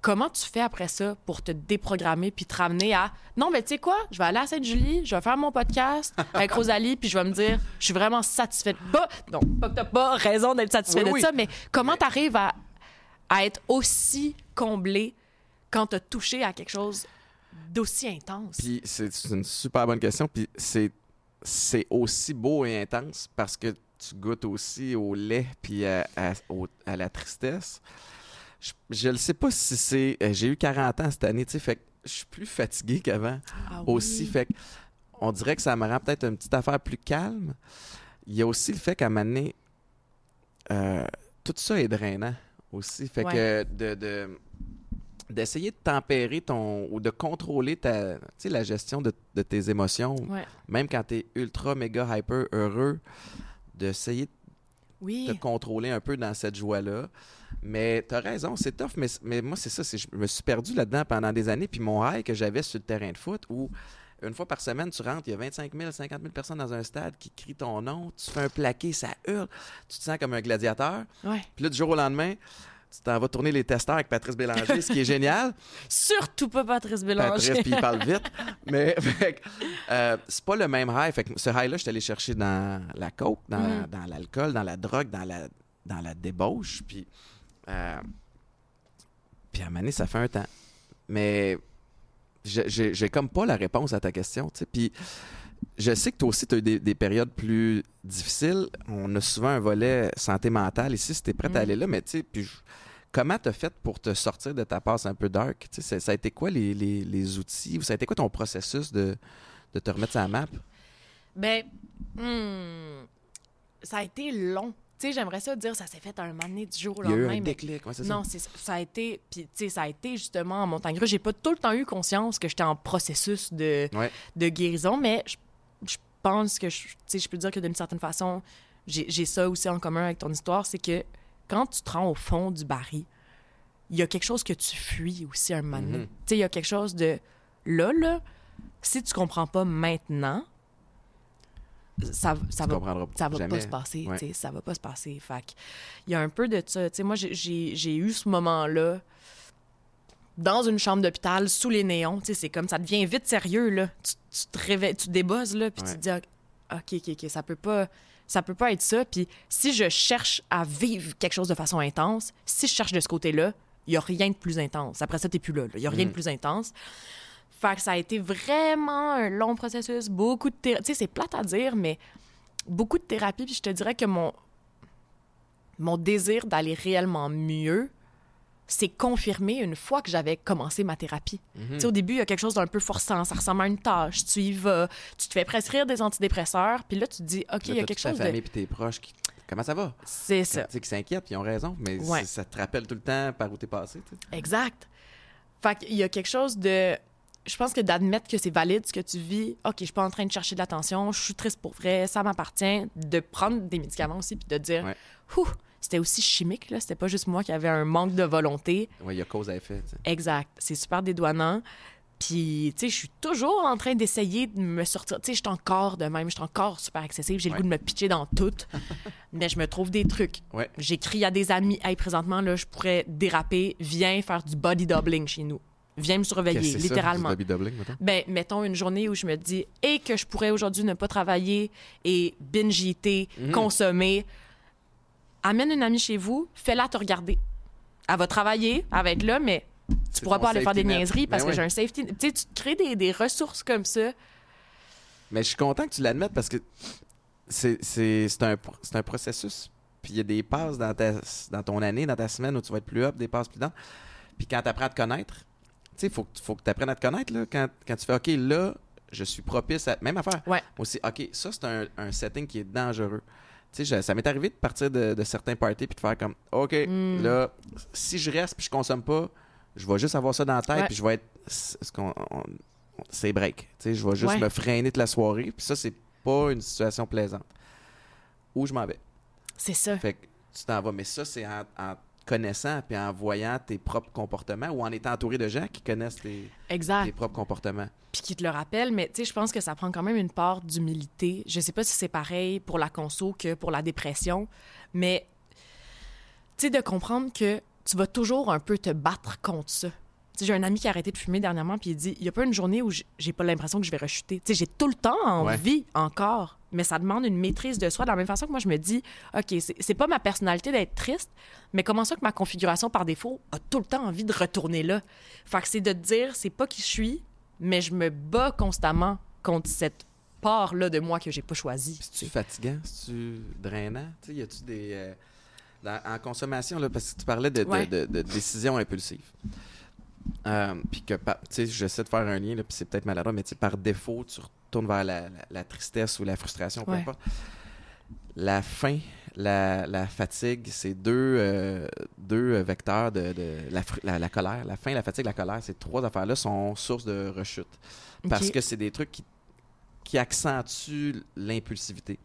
comment tu fais après ça pour te déprogrammer puis te ramener à non mais tu sais quoi je vais aller à Sainte-Julie je vais faire mon podcast avec Rosalie puis je vais me dire je suis vraiment satisfaite pas non pas que t'as pas raison d'être satisfait Oui, de oui. ça mais comment Mais- t'arrives à, à être aussi comblé quand t'as touché à quelque chose d'aussi intense? Puis c'est c'est une super bonne question. Puis c'est c'est aussi beau et intense parce que tu goûtes aussi au lait puis à, à- au- à la tristesse. Je, ne sais pas si c'est. euh, J'ai eu 40 ans cette année, tu sais, fait que je suis plus fatigué qu'avant Ah oui. aussi. Fait que on dirait que ça me rend peut-être une petite affaire plus calme. Il y a aussi le fait qu'à un moment donné, euh, tout ça est drainant aussi. Fait Ouais. que de. de- d'essayer de tempérer ton ou de contrôler ta la gestion de, de tes émotions Ouais. même quand tu es ultra méga hyper heureux d'essayer de oui contrôler un peu dans cette joie-là. Mais tu as raison, c'est tough, mais, mais moi, c'est ça. Je me suis perdu là-dedans pendant des années. Puis mon rêve que j'avais sur le terrain de foot, où une fois par semaine, tu rentres, il y a 25 000, 50 000 personnes dans un stade qui crient ton nom, tu fais un plaqué, ça hurle, tu te sens comme un gladiateur. ouais. Puis là, du jour au lendemain, tu t'en vas tourner les testeurs avec Patrice Bélanger, ce qui est génial. surtout pas Patrice Bélanger Patrice, puis il parle vite. Mais euh, c'est pas le même high. Fait que ce high-là, je suis allé chercher dans la coke, dans, Mm. dans l'alcool, dans la drogue, dans la, dans la débauche. Puis, euh, puis à un moment donné, ça fait un temps. Mais j'ai j'ai comme pas la réponse à ta question. tu sais. Puis je sais que toi aussi, tu as eu des, des périodes plus difficiles. On a souvent un volet santé mentale ici, si tu es prête à Mm. aller là. Mais tu sais, puis je- comment tu as fait pour te sortir de ta passe un peu dark? Tu sais, ça- ça a été quoi les, les- les outils? Ou ça a été quoi ton processus de, de te remettre sur la map? Ben, hmm, ça a été long. Tu sais, j'aimerais ça dire ça s'est fait un moment donné du jour au Il y a eu lendemain. mais ouais, ça? non, ça a été puis tu sais ça a été justement en montagne russe. J'ai pas tout le temps eu conscience que j'étais en processus de Ouais. de guérison, mais je, je pense que je, tu sais, je peux dire que d'une certaine façon, j'ai ça aussi en commun avec ton histoire, c'est que quand tu te rends au fond du baril, il y a quelque chose que tu fuis aussi un moment donné. Mhm. Tu sais, il y a quelque chose de là, là, si tu comprends pas maintenant, ça, ça tu va ça va jamais. pas se passer, Ouais. tu sais, ça va pas se passer. Fait il y a un peu de ça, tu sais, moi j'ai- j'ai j'ai eu ce moment-là dans une chambre d'hôpital sous les néons, tu sais, c'est comme ça devient vite sérieux là. Tu, tu te réveilles, tu débosses là, puis Ouais. tu te dis OK, OK, OK, ça peut pas ça peut pas être ça. Puis si je cherche à vivre quelque chose de façon intense, si je cherche de ce côté-là, il y a rien de plus intense. Après ça, t'es plus là. Il y a rien de plus intense. Fait que ça a été vraiment un long processus, beaucoup de thérapie. Tu sais, c'est plate à dire, mais beaucoup de thérapie. Puis je te dirais que mon, mon désir d'aller réellement mieux s'est confirmé une fois que j'avais commencé ma thérapie. Tu sais, au début, il y a quelque chose d'un peu forçant. Ça ressemble à une tâche. Tu y vas, tu te fais prescrire des antidépresseurs, puis là, tu te dis, OK, il y a quelque ta chose de... famille puis tes proches qui... Comment ça va? C'est Tu ça. sais, qui s'inquiètent, ils ont raison, mais Ouais. c'est- ça te rappelle tout le temps par où t'es passé. tu. Exact. Fait qu'il y a quelque chose de. Je pense que d'admettre que c'est valide ce que tu vis. OK, je suis pas en train de chercher de l'attention, je suis triste pour vrai, ça m'appartient. De prendre des médicaments aussi, puis de dire, Ouais. C'était aussi chimique, là. C'était pas juste moi qui avait un manque de volonté. Ouais, il y a cause à effet. Exact. C'est super dédouanant. Puis, tu sais, je suis toujours en train d'essayer de me sortir. Tu sais, je suis encore de même, je suis encore super excessive. J'ai Ouais. le goût de me pitcher dans tout. mais je me trouve des trucs. Ouais. J'écris à des amis, hey, présentement, là, je pourrais déraper, viens faire du body doubling chez nous. Viens me surveiller, que ça, littéralement. du Bobby Doubling, mettons? Ben, mettons une journée où je me dis, et que je pourrais aujourd'hui ne pas travailler et binge-eater, Mhm. consommer. Amène une amie chez vous, fais-la te regarder. Elle va travailler, elle va être là, mais tu pourras pas aller faire des net. niaiseries parce Ben que oui. j'ai un safety. Tu sais, tu te crées des, des ressources comme ça. Mais je suis content que tu l'admettes parce que c'est un, un processus. Puis il y a des passes dans, ta, dans ton année, dans ta semaine où tu vas être plus up, des passes plus down. Puis quand tu apprends à te connaître, tu sais, il faut, que- faut que tu apprennes à te connaître. Là, quand, quand tu fais OK, là, je suis propice à. Même affaire. Ouais. Aussi, OK, ça, c'est un, un setting qui est dangereux. Tu sais, je- ça m'est arrivé de partir de, de certains parties puis de faire comme OK, Mm. là, si je reste puis je consomme pas, je vais juste avoir ça dans la tête Ouais. puis je vais être. c'est break. Tu sais, je vais juste Ouais. me freiner toute la soirée. Puis ça, c'est pas une situation plaisante. Où je m'en vais. C'est ça. Fait que tu t'en vas. Mais ça, c'est en, en connaissant puis en voyant tes propres comportements ou en étant entouré de gens qui connaissent tes, Exact. tes propres comportements. puis qui te le rappelle, mais tu sais, je pense que ça prend quand même une part d'humilité. Je sais pas si c'est pareil pour la conso que pour la dépression, mais tu sais, de comprendre que tu vas toujours un peu te battre contre ça. Tu sais, j'ai un ami qui a arrêté de fumer dernièrement, puis il dit il y a pas une journée où j'ai pas l'impression que je vais rechuter. Tu sais, j'ai tout le temps envie encore, mais ça demande une maîtrise de soi. De la même façon que moi, je me dis OK, c'est pas ma personnalité d'être triste, mais comment ça que ma configuration par défaut a tout le temps envie de retourner là? Fait que c'est de te dire, c'est pas qui je suis, mais je me bats constamment contre cette part-là de moi que j'ai pas choisie. C'est-tu fatigant? C'est-tu drainant? Tu sais, y a-tu des. euh, dans- en consommation, là, parce que tu parlais de, Ouais. de- de décisions impulsives. Euh, puis que, tu sais, j'essaie de faire un lien, puis c'est peut-être maladroit, mais tu sais, par défaut, tu retournes vers la, la- la tristesse ou la frustration, peu Ouais. importe. La faim, la, la fatigue, c'est deux, euh, deux vecteurs de, de la, colère. La faim, la fatigue, la colère, ces trois affaires-là sont source de rechute. Parce que c'est des trucs qui, qui accentuent l'impulsivité.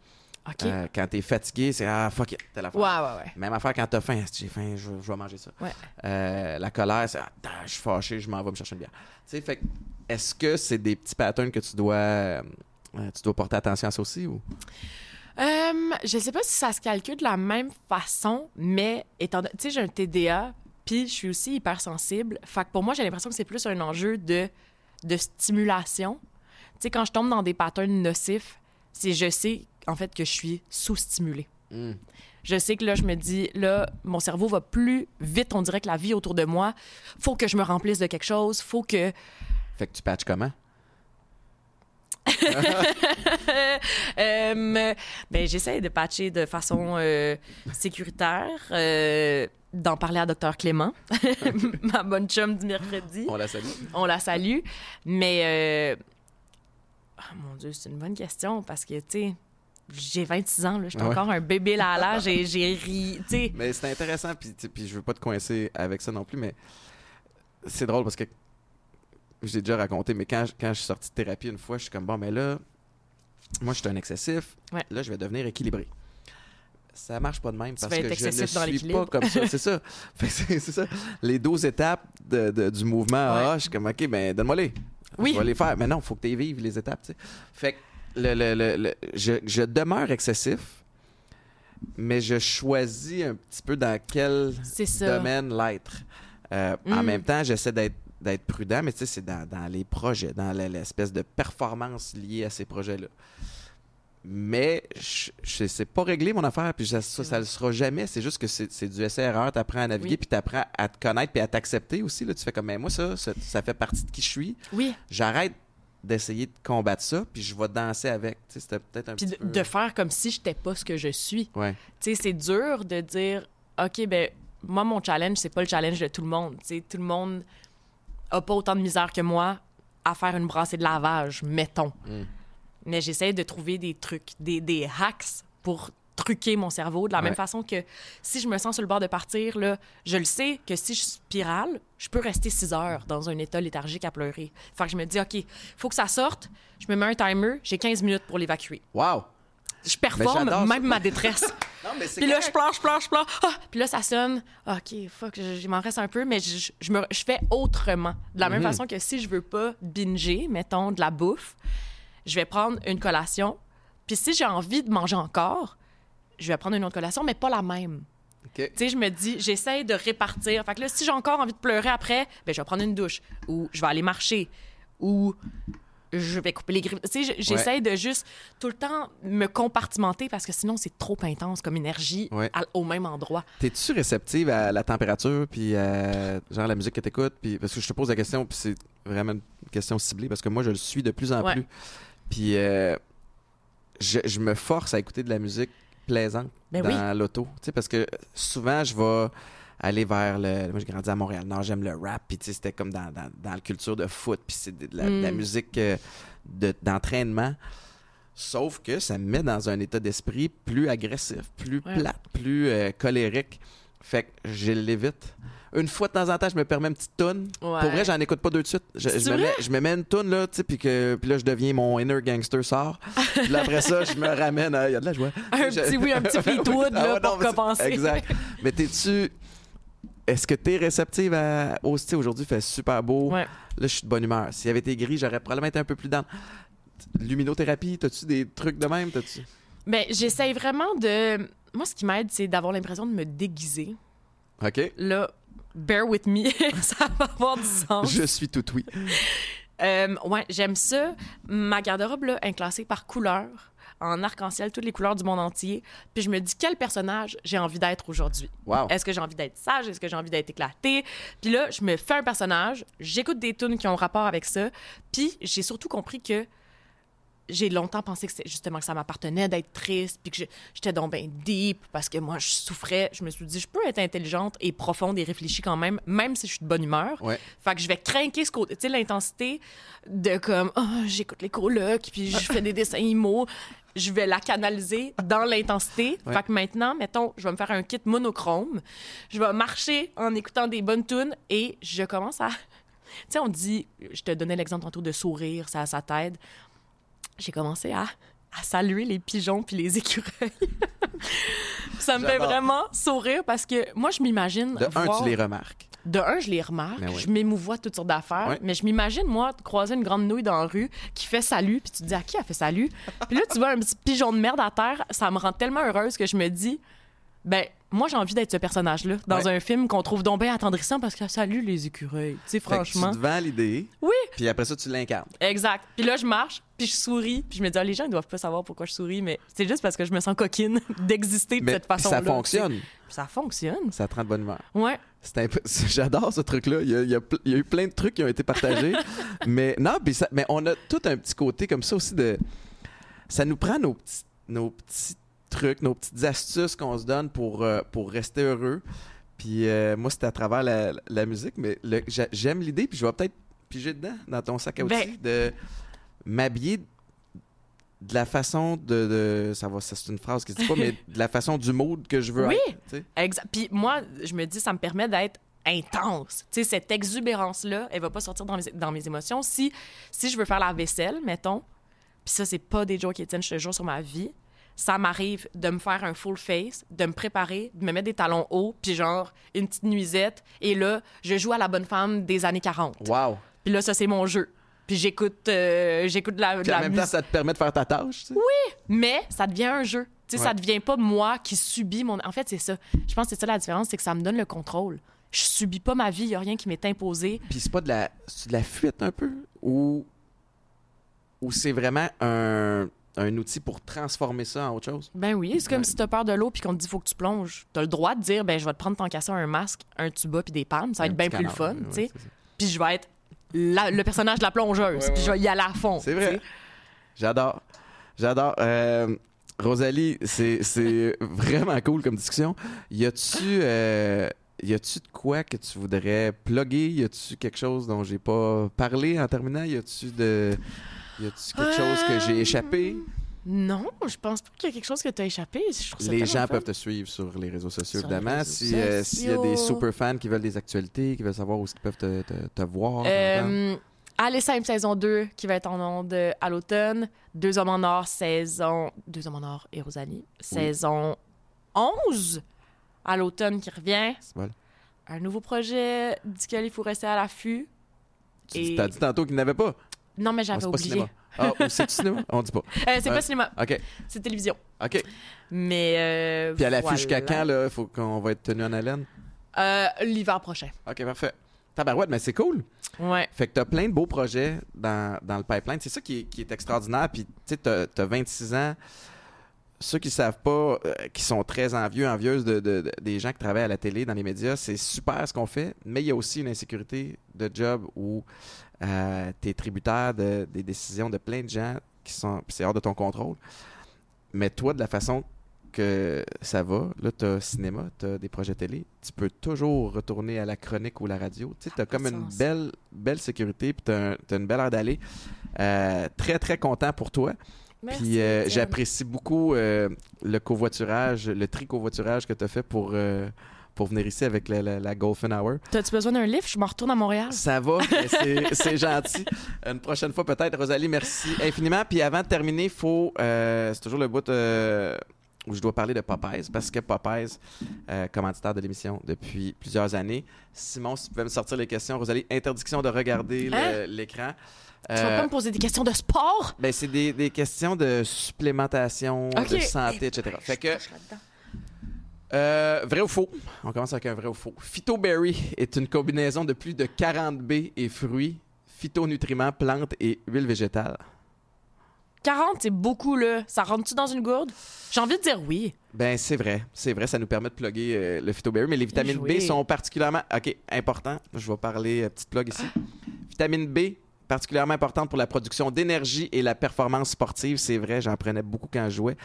OK. Euh, quand t'es fatigué, c'est ah fuck it, telle affaire. ouais, ouais, ouais. Même affaire quand t'as faim, si j'ai faim, je, je vais manger ça. Ouais. Euh, la colère, c'est ah, je suis fâché, je m'en vais me chercher une bière. Tu sais, fait que, est-ce que c'est des petits patterns que tu dois, euh, tu dois porter attention à ça aussi ou? Euh, je sais pas si ça se calcule de la même façon, mais étant tu sais, j'ai un TDA, puis je suis aussi hypersensible. Fait que pour moi, j'ai l'impression que c'est plus un enjeu de, de stimulation. Tu sais, quand je tombe dans des patterns nocifs, c'est je sais, en fait, que je suis sous-stimulée. Hmm. Je sais que là, je me dis, là, mon cerveau va plus vite, on dirait que la vie autour de moi. Faut que je me remplisse de quelque chose, faut que... Fait que tu patches comment? Euh, ben, j'essaie de patcher de façon euh, sécuritaire, euh, d'en parler à Dr Clément, ma bonne chum du mercredi. On la salue. On la salue. Mais, ah, mon Dieu, c'est une bonne question parce que, tu sais, j'ai 26 ans, là, je suis Ouais. encore un bébé là là, j'ai j'ai ri, tu sais. Mais c'est intéressant, puis, je veux pas te coincer avec ça non plus, mais c'est drôle parce que j'ai déjà raconté, mais quand, je- quand je suis sorti de thérapie une fois, je suis comme bon, mais là, moi, je suis un excessif. Ouais. Là, je vais devenir équilibré. Ça marche pas de même parce que je ne suis pas comme ça. C'est ça. C'est ça. Les 12 étapes de- de- du mouvement Ouais. AA, je suis comme, OK, ben donne-moi-les. Oui. Je vais les faire. Mais non, il faut que tu les vives, les étapes. Fait que le, le- le- le- je, je demeure excessif, mais je choisis un petit peu dans quel domaine l'être. Euh, En Mm. même temps, j'essaie d'être d'être prudent, mais tu sais, c'est dans, dans les projets, dans l'espèce de performance liée à ces projets-là. Mais je, c'est pas réglé mon affaire, puis ça, ça, ça le sera jamais. C'est juste que c'est c'est du essai-erreur. Tu apprends à naviguer, Oui. puis tu apprends à te connaître, puis à t'accepter aussi. Là. Tu fais comme, mais moi, ça, ça, ça fait partie de qui je suis. Oui, J'arrête d'essayer de combattre ça, puis je vais danser avec. Tu sais, C'était peut-être un puis petit de, peu... de faire comme si j'étais pas ce que je suis. Ouais. Tu sais, c'est dur de dire, OK, ben moi, mon challenge, c'est pas le challenge de tout le monde. Tu sais, tout le monde a pas autant de misère que moi à faire une brassée de lavage, mettons. Mm. Mais j'essaie de trouver des trucs, des, des hacks pour truquer mon cerveau de la même façon que si je me sens sur le bord de partir, là, je le sais que si je spirale, je peux rester six heures dans un état léthargique à pleurer. Fait que je me dis, OK, faut que ça sorte, je me mets un timer, j'ai 15 minutes pour l'évacuer. Wow! Je performe j'adore ça. même ma détresse. Non, mais Puis là, correct. je pleure, je pleure, je pleure. Ah! Puis là, ça sonne. OK, fuck, je- il m'en reste un peu, mais je, je, me, je fais autrement. De la même Mhm. façon que si je veux pas binger, mettons, de la bouffe, je vais prendre une collation. Puis si j'ai envie de manger encore, je vais prendre une autre collation, mais pas la même. Tu sais, je me dis, j'essaie de répartir. Fait que là, si j'ai encore envie de pleurer après, ben, je vais prendre une douche ou je vais aller marcher ou je vais couper les griffes. Tu sais, j'essaie de juste tout le temps me compartimenter parce que sinon, c'est trop intense comme énergie Ouais. à- au même endroit. T'es-tu réceptive à la température, puis à, genre la musique que t'écoutes? Puis, parce que je te pose la question, puis c'est vraiment une question ciblée, parce que moi, je le suis de plus en Ouais. plus. Puis euh, je, je me force à écouter de la musique plaisante Ben dans l'auto. Parce que souvent, je vais aller vers le... Moi, j'ai grandi à Montréal-Nord, j'aime le rap, puis c'était comme dans, dans, dans la culture de foot, puis c'est de la, de la Mm. musique euh, de- d'entraînement. Sauf que ça me met dans un état d'esprit plus agressif, plus Ouais. plate, plus euh, colérique. Fait que je l'évite. Une fois de temps en temps, je me permets une petite toune. Ouais. Pour vrai, j'en écoute pas deux de suite. Je, me, mets, je me mets une toune, là, tu sais, puis que- puis là, je deviens mon inner gangster sort. Puis là, après ça, je me ramène à... Il y a de la joie. Un Je- petit, oui, un petit Fleetwood, Ah là, pour non, c'est- compenser. Exact. Mais t'es-tu... Est-ce que t'es réceptive à... au style aujourd'hui, fait super beau. Ouais. Là, je suis de bonne humeur. S'il avait été gris, j'aurais probablement été un peu plus dans. Luminothérapie, t'as-tu des trucs de même? T'as-tu... Ben, j'essaie vraiment de. Moi, ce qui m'aide, c'est d'avoir l'impression de me déguiser. OK? Là, bear with me, ça va avoir du sens. Je suis tout oui. Euh, ouais, j'aime ça. Ma garde-robe, là, est classée par couleur, en arc-en-ciel, toutes les couleurs du monde entier. Puis je me dis, quel personnage j'ai envie d'être aujourd'hui? Wow. Est-ce que j'ai envie d'être sage? Est-ce que j'ai envie d'être éclaté? Puis là, je me fais un personnage, j'écoute des tunes qui ont rapport avec ça. Puis j'ai surtout compris que j'ai longtemps pensé que c'était justement que ça m'appartenait d'être triste, puis que j'étais donc ben deep parce que moi je souffrais. Je me suis dit je peux être intelligente et profonde et réfléchie quand même, même si je suis de bonne humeur. Ouais. Fait que je vais craquer ce côté, tu sais l'intensité de comme oh, j'écoute les colocs puis je fais des dessins immo. Je vais la canaliser dans l'intensité. Ouais. Fait que maintenant, mettons, je vais me faire un kit monochrome. Je vais marcher en écoutant des bonnes tunes et je commence à. Tu sais, on dit, je te donnais l'exemple tantôt de sourire, ça, ça t'aide. J'ai commencé à, à saluer les pigeons puis les écureuils. ça me fait vraiment sourire parce que moi, je m'imagine. De un, voir- tu les remarques. de un, je les remarque, Ben oui. je m'émouvois toutes sortes d'affaires, mais je m'imagine, moi, croiser une grande nouille dans la rue qui fait salut, puis tu te dis à qui elle fait salut? Puis là, tu vois un petit pigeon de merde à terre, ça me rend tellement heureuse que je me dis, ben, moi, j'ai envie d'être ce personnage-là dans Ouais. un film qu'on trouve donc bien attendrissant parce que salue les écureuils. Tu sais, Fait que franchement. tu te vends l'idée. Oui. Puis après ça, tu l'incarnes. Exact. Puis là, je marche, puis je souris, puis je me dis, ah, les gens, ils doivent pas savoir pourquoi je souris, mais c'est juste parce que je me sens coquine d'exister de Mais cette façon-là. ça fonctionne. tu sais. Ça fonctionne. Ça te rend de bonne humeur. Ouais. Peu- J'adore ce truc-là. Il y, a, il y a pl- il y a eu plein de trucs qui ont été partagés. mais non, puis ça- mais on a tout un petit côté comme ça aussi de. Ça nous prend nos petits, nos petits trucs, nos petites astuces qu'on se donne pour, euh, pour rester heureux. Puis euh, moi, c'était à travers la, la musique, mais le- j'a- j'aime l'idée, puis je vais peut-être piger dedans, dans ton sac à outils, Ben- de m'habiller de la façon de, de- ça va c'est une phrase qui se dit pas mais de la façon du mood que je veux Oui. Exact. Puis moi, je me dis, ça me permet d'être intense. Tu sais, cette exubérance-là, elle va pas sortir dans mes, dans mes émotions. Si, si je veux faire la vaisselle, mettons, puis ça, c'est pas des jokes Étienne, je te jure sur ma vie, ça m'arrive de me faire un full face, de me préparer, de me mettre des talons hauts, puis genre une petite nuisette, et là, je joue à la bonne femme des années 40. wow Puis là, ça, c'est mon jeu. Puis j'écoute euh, j'écoute de la, de Puis en la même temps, ça te permet de faire ta tâche. tu sais. Mais ça devient un jeu. Tu sais, Ouais. ça devient pas moi qui subis mon. En fait, c'est ça. Je pense que c'est ça la différence, c'est que ça me donne le contrôle. Je subis pas ma vie, il y a rien qui m'est imposé. Puis c'est pas de la, de la fuite un peu? Ou, ou c'est vraiment un, un outil pour transformer ça en autre chose? Ben oui, c'est comme Ouais. si t'as peur de l'eau puis qu'on te dit faut que tu plonges. T'as le droit de dire ben je vais te prendre qu'à ça un masque, un tuba puis des pannes, ça va Un être bien plus le fun, ouais, tu sais. Puis je vais être la- le personnage de la plongeuse, Ouais, puis je ouais, vais y aller à fond. C'est vrai. J'adore. J'adore. Euh, Rosalie, c'est, c'est vraiment cool comme discussion. Y a-tu, euh, y a-tu de quoi que tu voudrais plugger? Y a-tu quelque chose dont j'ai pas parlé en terminant? Y a-tu de, y a-tu quelque chose que j'ai échappé? Non, je pense pas qu'il y a quelque chose que t'as échappé. Je trouve ça Les gens fun. peuvent te suivre sur les réseaux sociaux, Sur évidemment. euh, S'il y a des super fans qui veulent des actualités, qui veulent savoir où ils peuvent te, te- te voir. Euh, Allez Simple saison 2 qui va être en onde à l'automne. Deux hommes en or saison. Deux hommes en or et Rosalie. Saison 11 à l'automne qui revient. Un nouveau projet duquel il faut rester à l'affût. Tu Et- as dit tantôt qu'il n'avait pas. Non, mais Ah, j'avais pas oublié. cinéma. Ah, c'est cinéma? On dit pas. Euh, c'est Ouais. pas cinéma, OK. c'est télévision. OK. Mais. Euh, Puis à l'affût voilà. jusqu'à quand, là? Il faut qu'on va être tenu en haleine? Euh, L'hiver prochain. OK, parfait. Tabarouette, mais c'est cool. Ouais. Fait que tu as plein de beaux projets dans, dans le pipeline. C'est ça qui est, qui est extraordinaire. Puis, tu sais, tu as, 26 ans. Ceux qui ne savent pas, euh, qui sont très envieux, envieuses de, de- de- des gens qui travaillent à la télé, dans les médias, c'est super ce qu'on fait, mais il y a aussi une insécurité de job où tu es tributaire de- des décisions de plein de gens qui sont. c'est hors de ton contrôle. Mais toi, de la façon que ça va, là, tu as cinéma, tu as des projets télé, tu peux toujours retourner à la chronique ou la radio. Tu sais, as comme une belle, belle sécurité, puis tu as, une belle heure d'aller. Euh, très, très content pour toi. Merci. Puis euh, j'apprécie beaucoup euh, le covoiturage, le tri-covoiturage que tu as fait pour, euh, pour venir ici avec la, la, la Golfen Hour. T'as-tu besoin d'un lift? Je m'en retourne à Montréal. Ça va, c'est- gentil. Une prochaine fois peut-être. Rosalie, merci infiniment. Puis avant de terminer, faut, c'est toujours le bout où je dois parler de Popeyes, parce que Popeyes, euh, commanditaire de l'émission depuis plusieurs années. Simon, si tu pouvais me sortir les questions. Rosalie, interdiction de regarder Hein? l'écran. Tu vas Euh, pas me poser des questions de sport? ben, c'est des, des questions de supplémentation, Ok. de santé, etc. Fait que, euh, vrai ou faux? On commence avec un vrai ou faux. Phytoberry est une combinaison de plus de 40 baies et fruits, phytonutriments, plantes et huiles végétales. 40, c'est beaucoup, là. Ça rentre-tu dans une gourde? J'ai envie de dire oui. Ben, c'est vrai. C'est vrai, ça nous permet de plugger euh, le phytoberry, mais les vitamines joué. B sont particulièrement. OK, important. Je vais parler, euh, petite plug ici. Vitamine B, particulièrement importante pour la production d'énergie et la performance sportive. C'est vrai, j'en prenais beaucoup quand je jouais.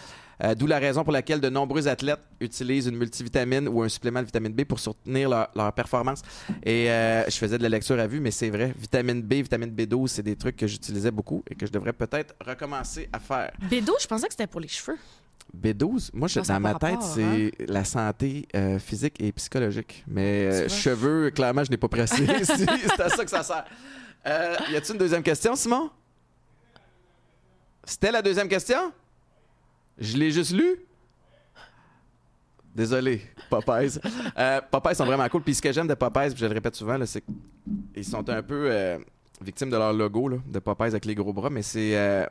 Euh, D'où la raison pour laquelle de nombreux athlètes utilisent une multivitamine ou un supplément de vitamine B pour soutenir leur, leur performance. Et euh, je faisais de la lecture à vue, mais c'est vrai. Vitamine B, vitamine B12, c'est des trucs que j'utilisais beaucoup et que je devrais peut-être recommencer à faire. Bédo, je pensais que c'était pour les cheveux. B12, moi, je, dans ma tête, c'est la santé euh, physique et psychologique. Mais cheveux, clairement, je n'ai pas pressé. c'est à ça que ça sert. Euh, y a-t-il une deuxième question, Simon? C'était la deuxième question? Je l'ai juste lu? Désolé, Popeyes. Euh, Popeyes sont vraiment cool. Puis ce que j'aime de Popeyes, puis je le répète souvent, c'est qu'ils sont un peu euh, victimes de leur logo là, de Popeyes avec les gros bras, mais c'est euh,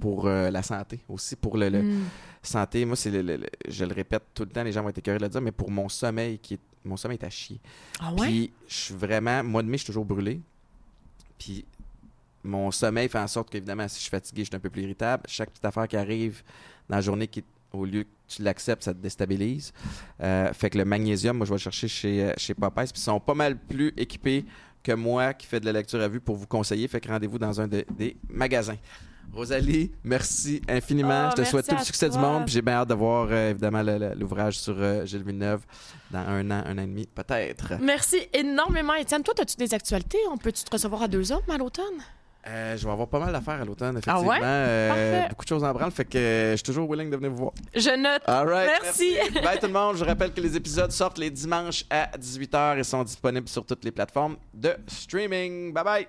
pour la santé aussi, pour le, le- Mm. santé. Moi, c'est le, je le répète tout le temps, les gens vont être écœurés de le dire, mais pour mon sommeil, qui est, mon sommeil est à chier. Ah ouais? Puis je suis vraiment, mois de mai, je suis toujours brûlé. Puis mon sommeil fait en sorte qu'évidemment, si je suis fatigué, je suis un peu plus irritable. Chaque petite affaire qui arrive dans la journée, au lieu que tu l'acceptes, ça te déstabilise. Euh, fait que le magnésium, moi, je vais le chercher chez, euh, chez Popeyes. Puis ils sont pas mal plus équipés que moi qui fais de la lecture à vue pour vous conseiller. Fait que rendez-vous dans un de- des magasins. Rosalie, merci infiniment. Oh, je te souhaite tout merci le succès du monde. J'ai bien hâte de voir euh, évidemment l'ouvrage sur euh, Gilles Villeneuve dans un an, un an et demi, peut-être. Merci énormément, Étienne. Toi, as-tu des actualités? On peut-tu te recevoir à deux hommes à l'automne? Euh, je vais avoir pas mal d'affaires à l'automne, Ah effectivement. ouais? Euh, beaucoup de choses en branle, fait que euh, je suis toujours willing de venir vous voir. Je note. All right, Merci. Bye tout le monde. Je rappelle que les épisodes sortent les dimanches à 18h et sont disponibles sur toutes les plateformes de streaming. Bye bye.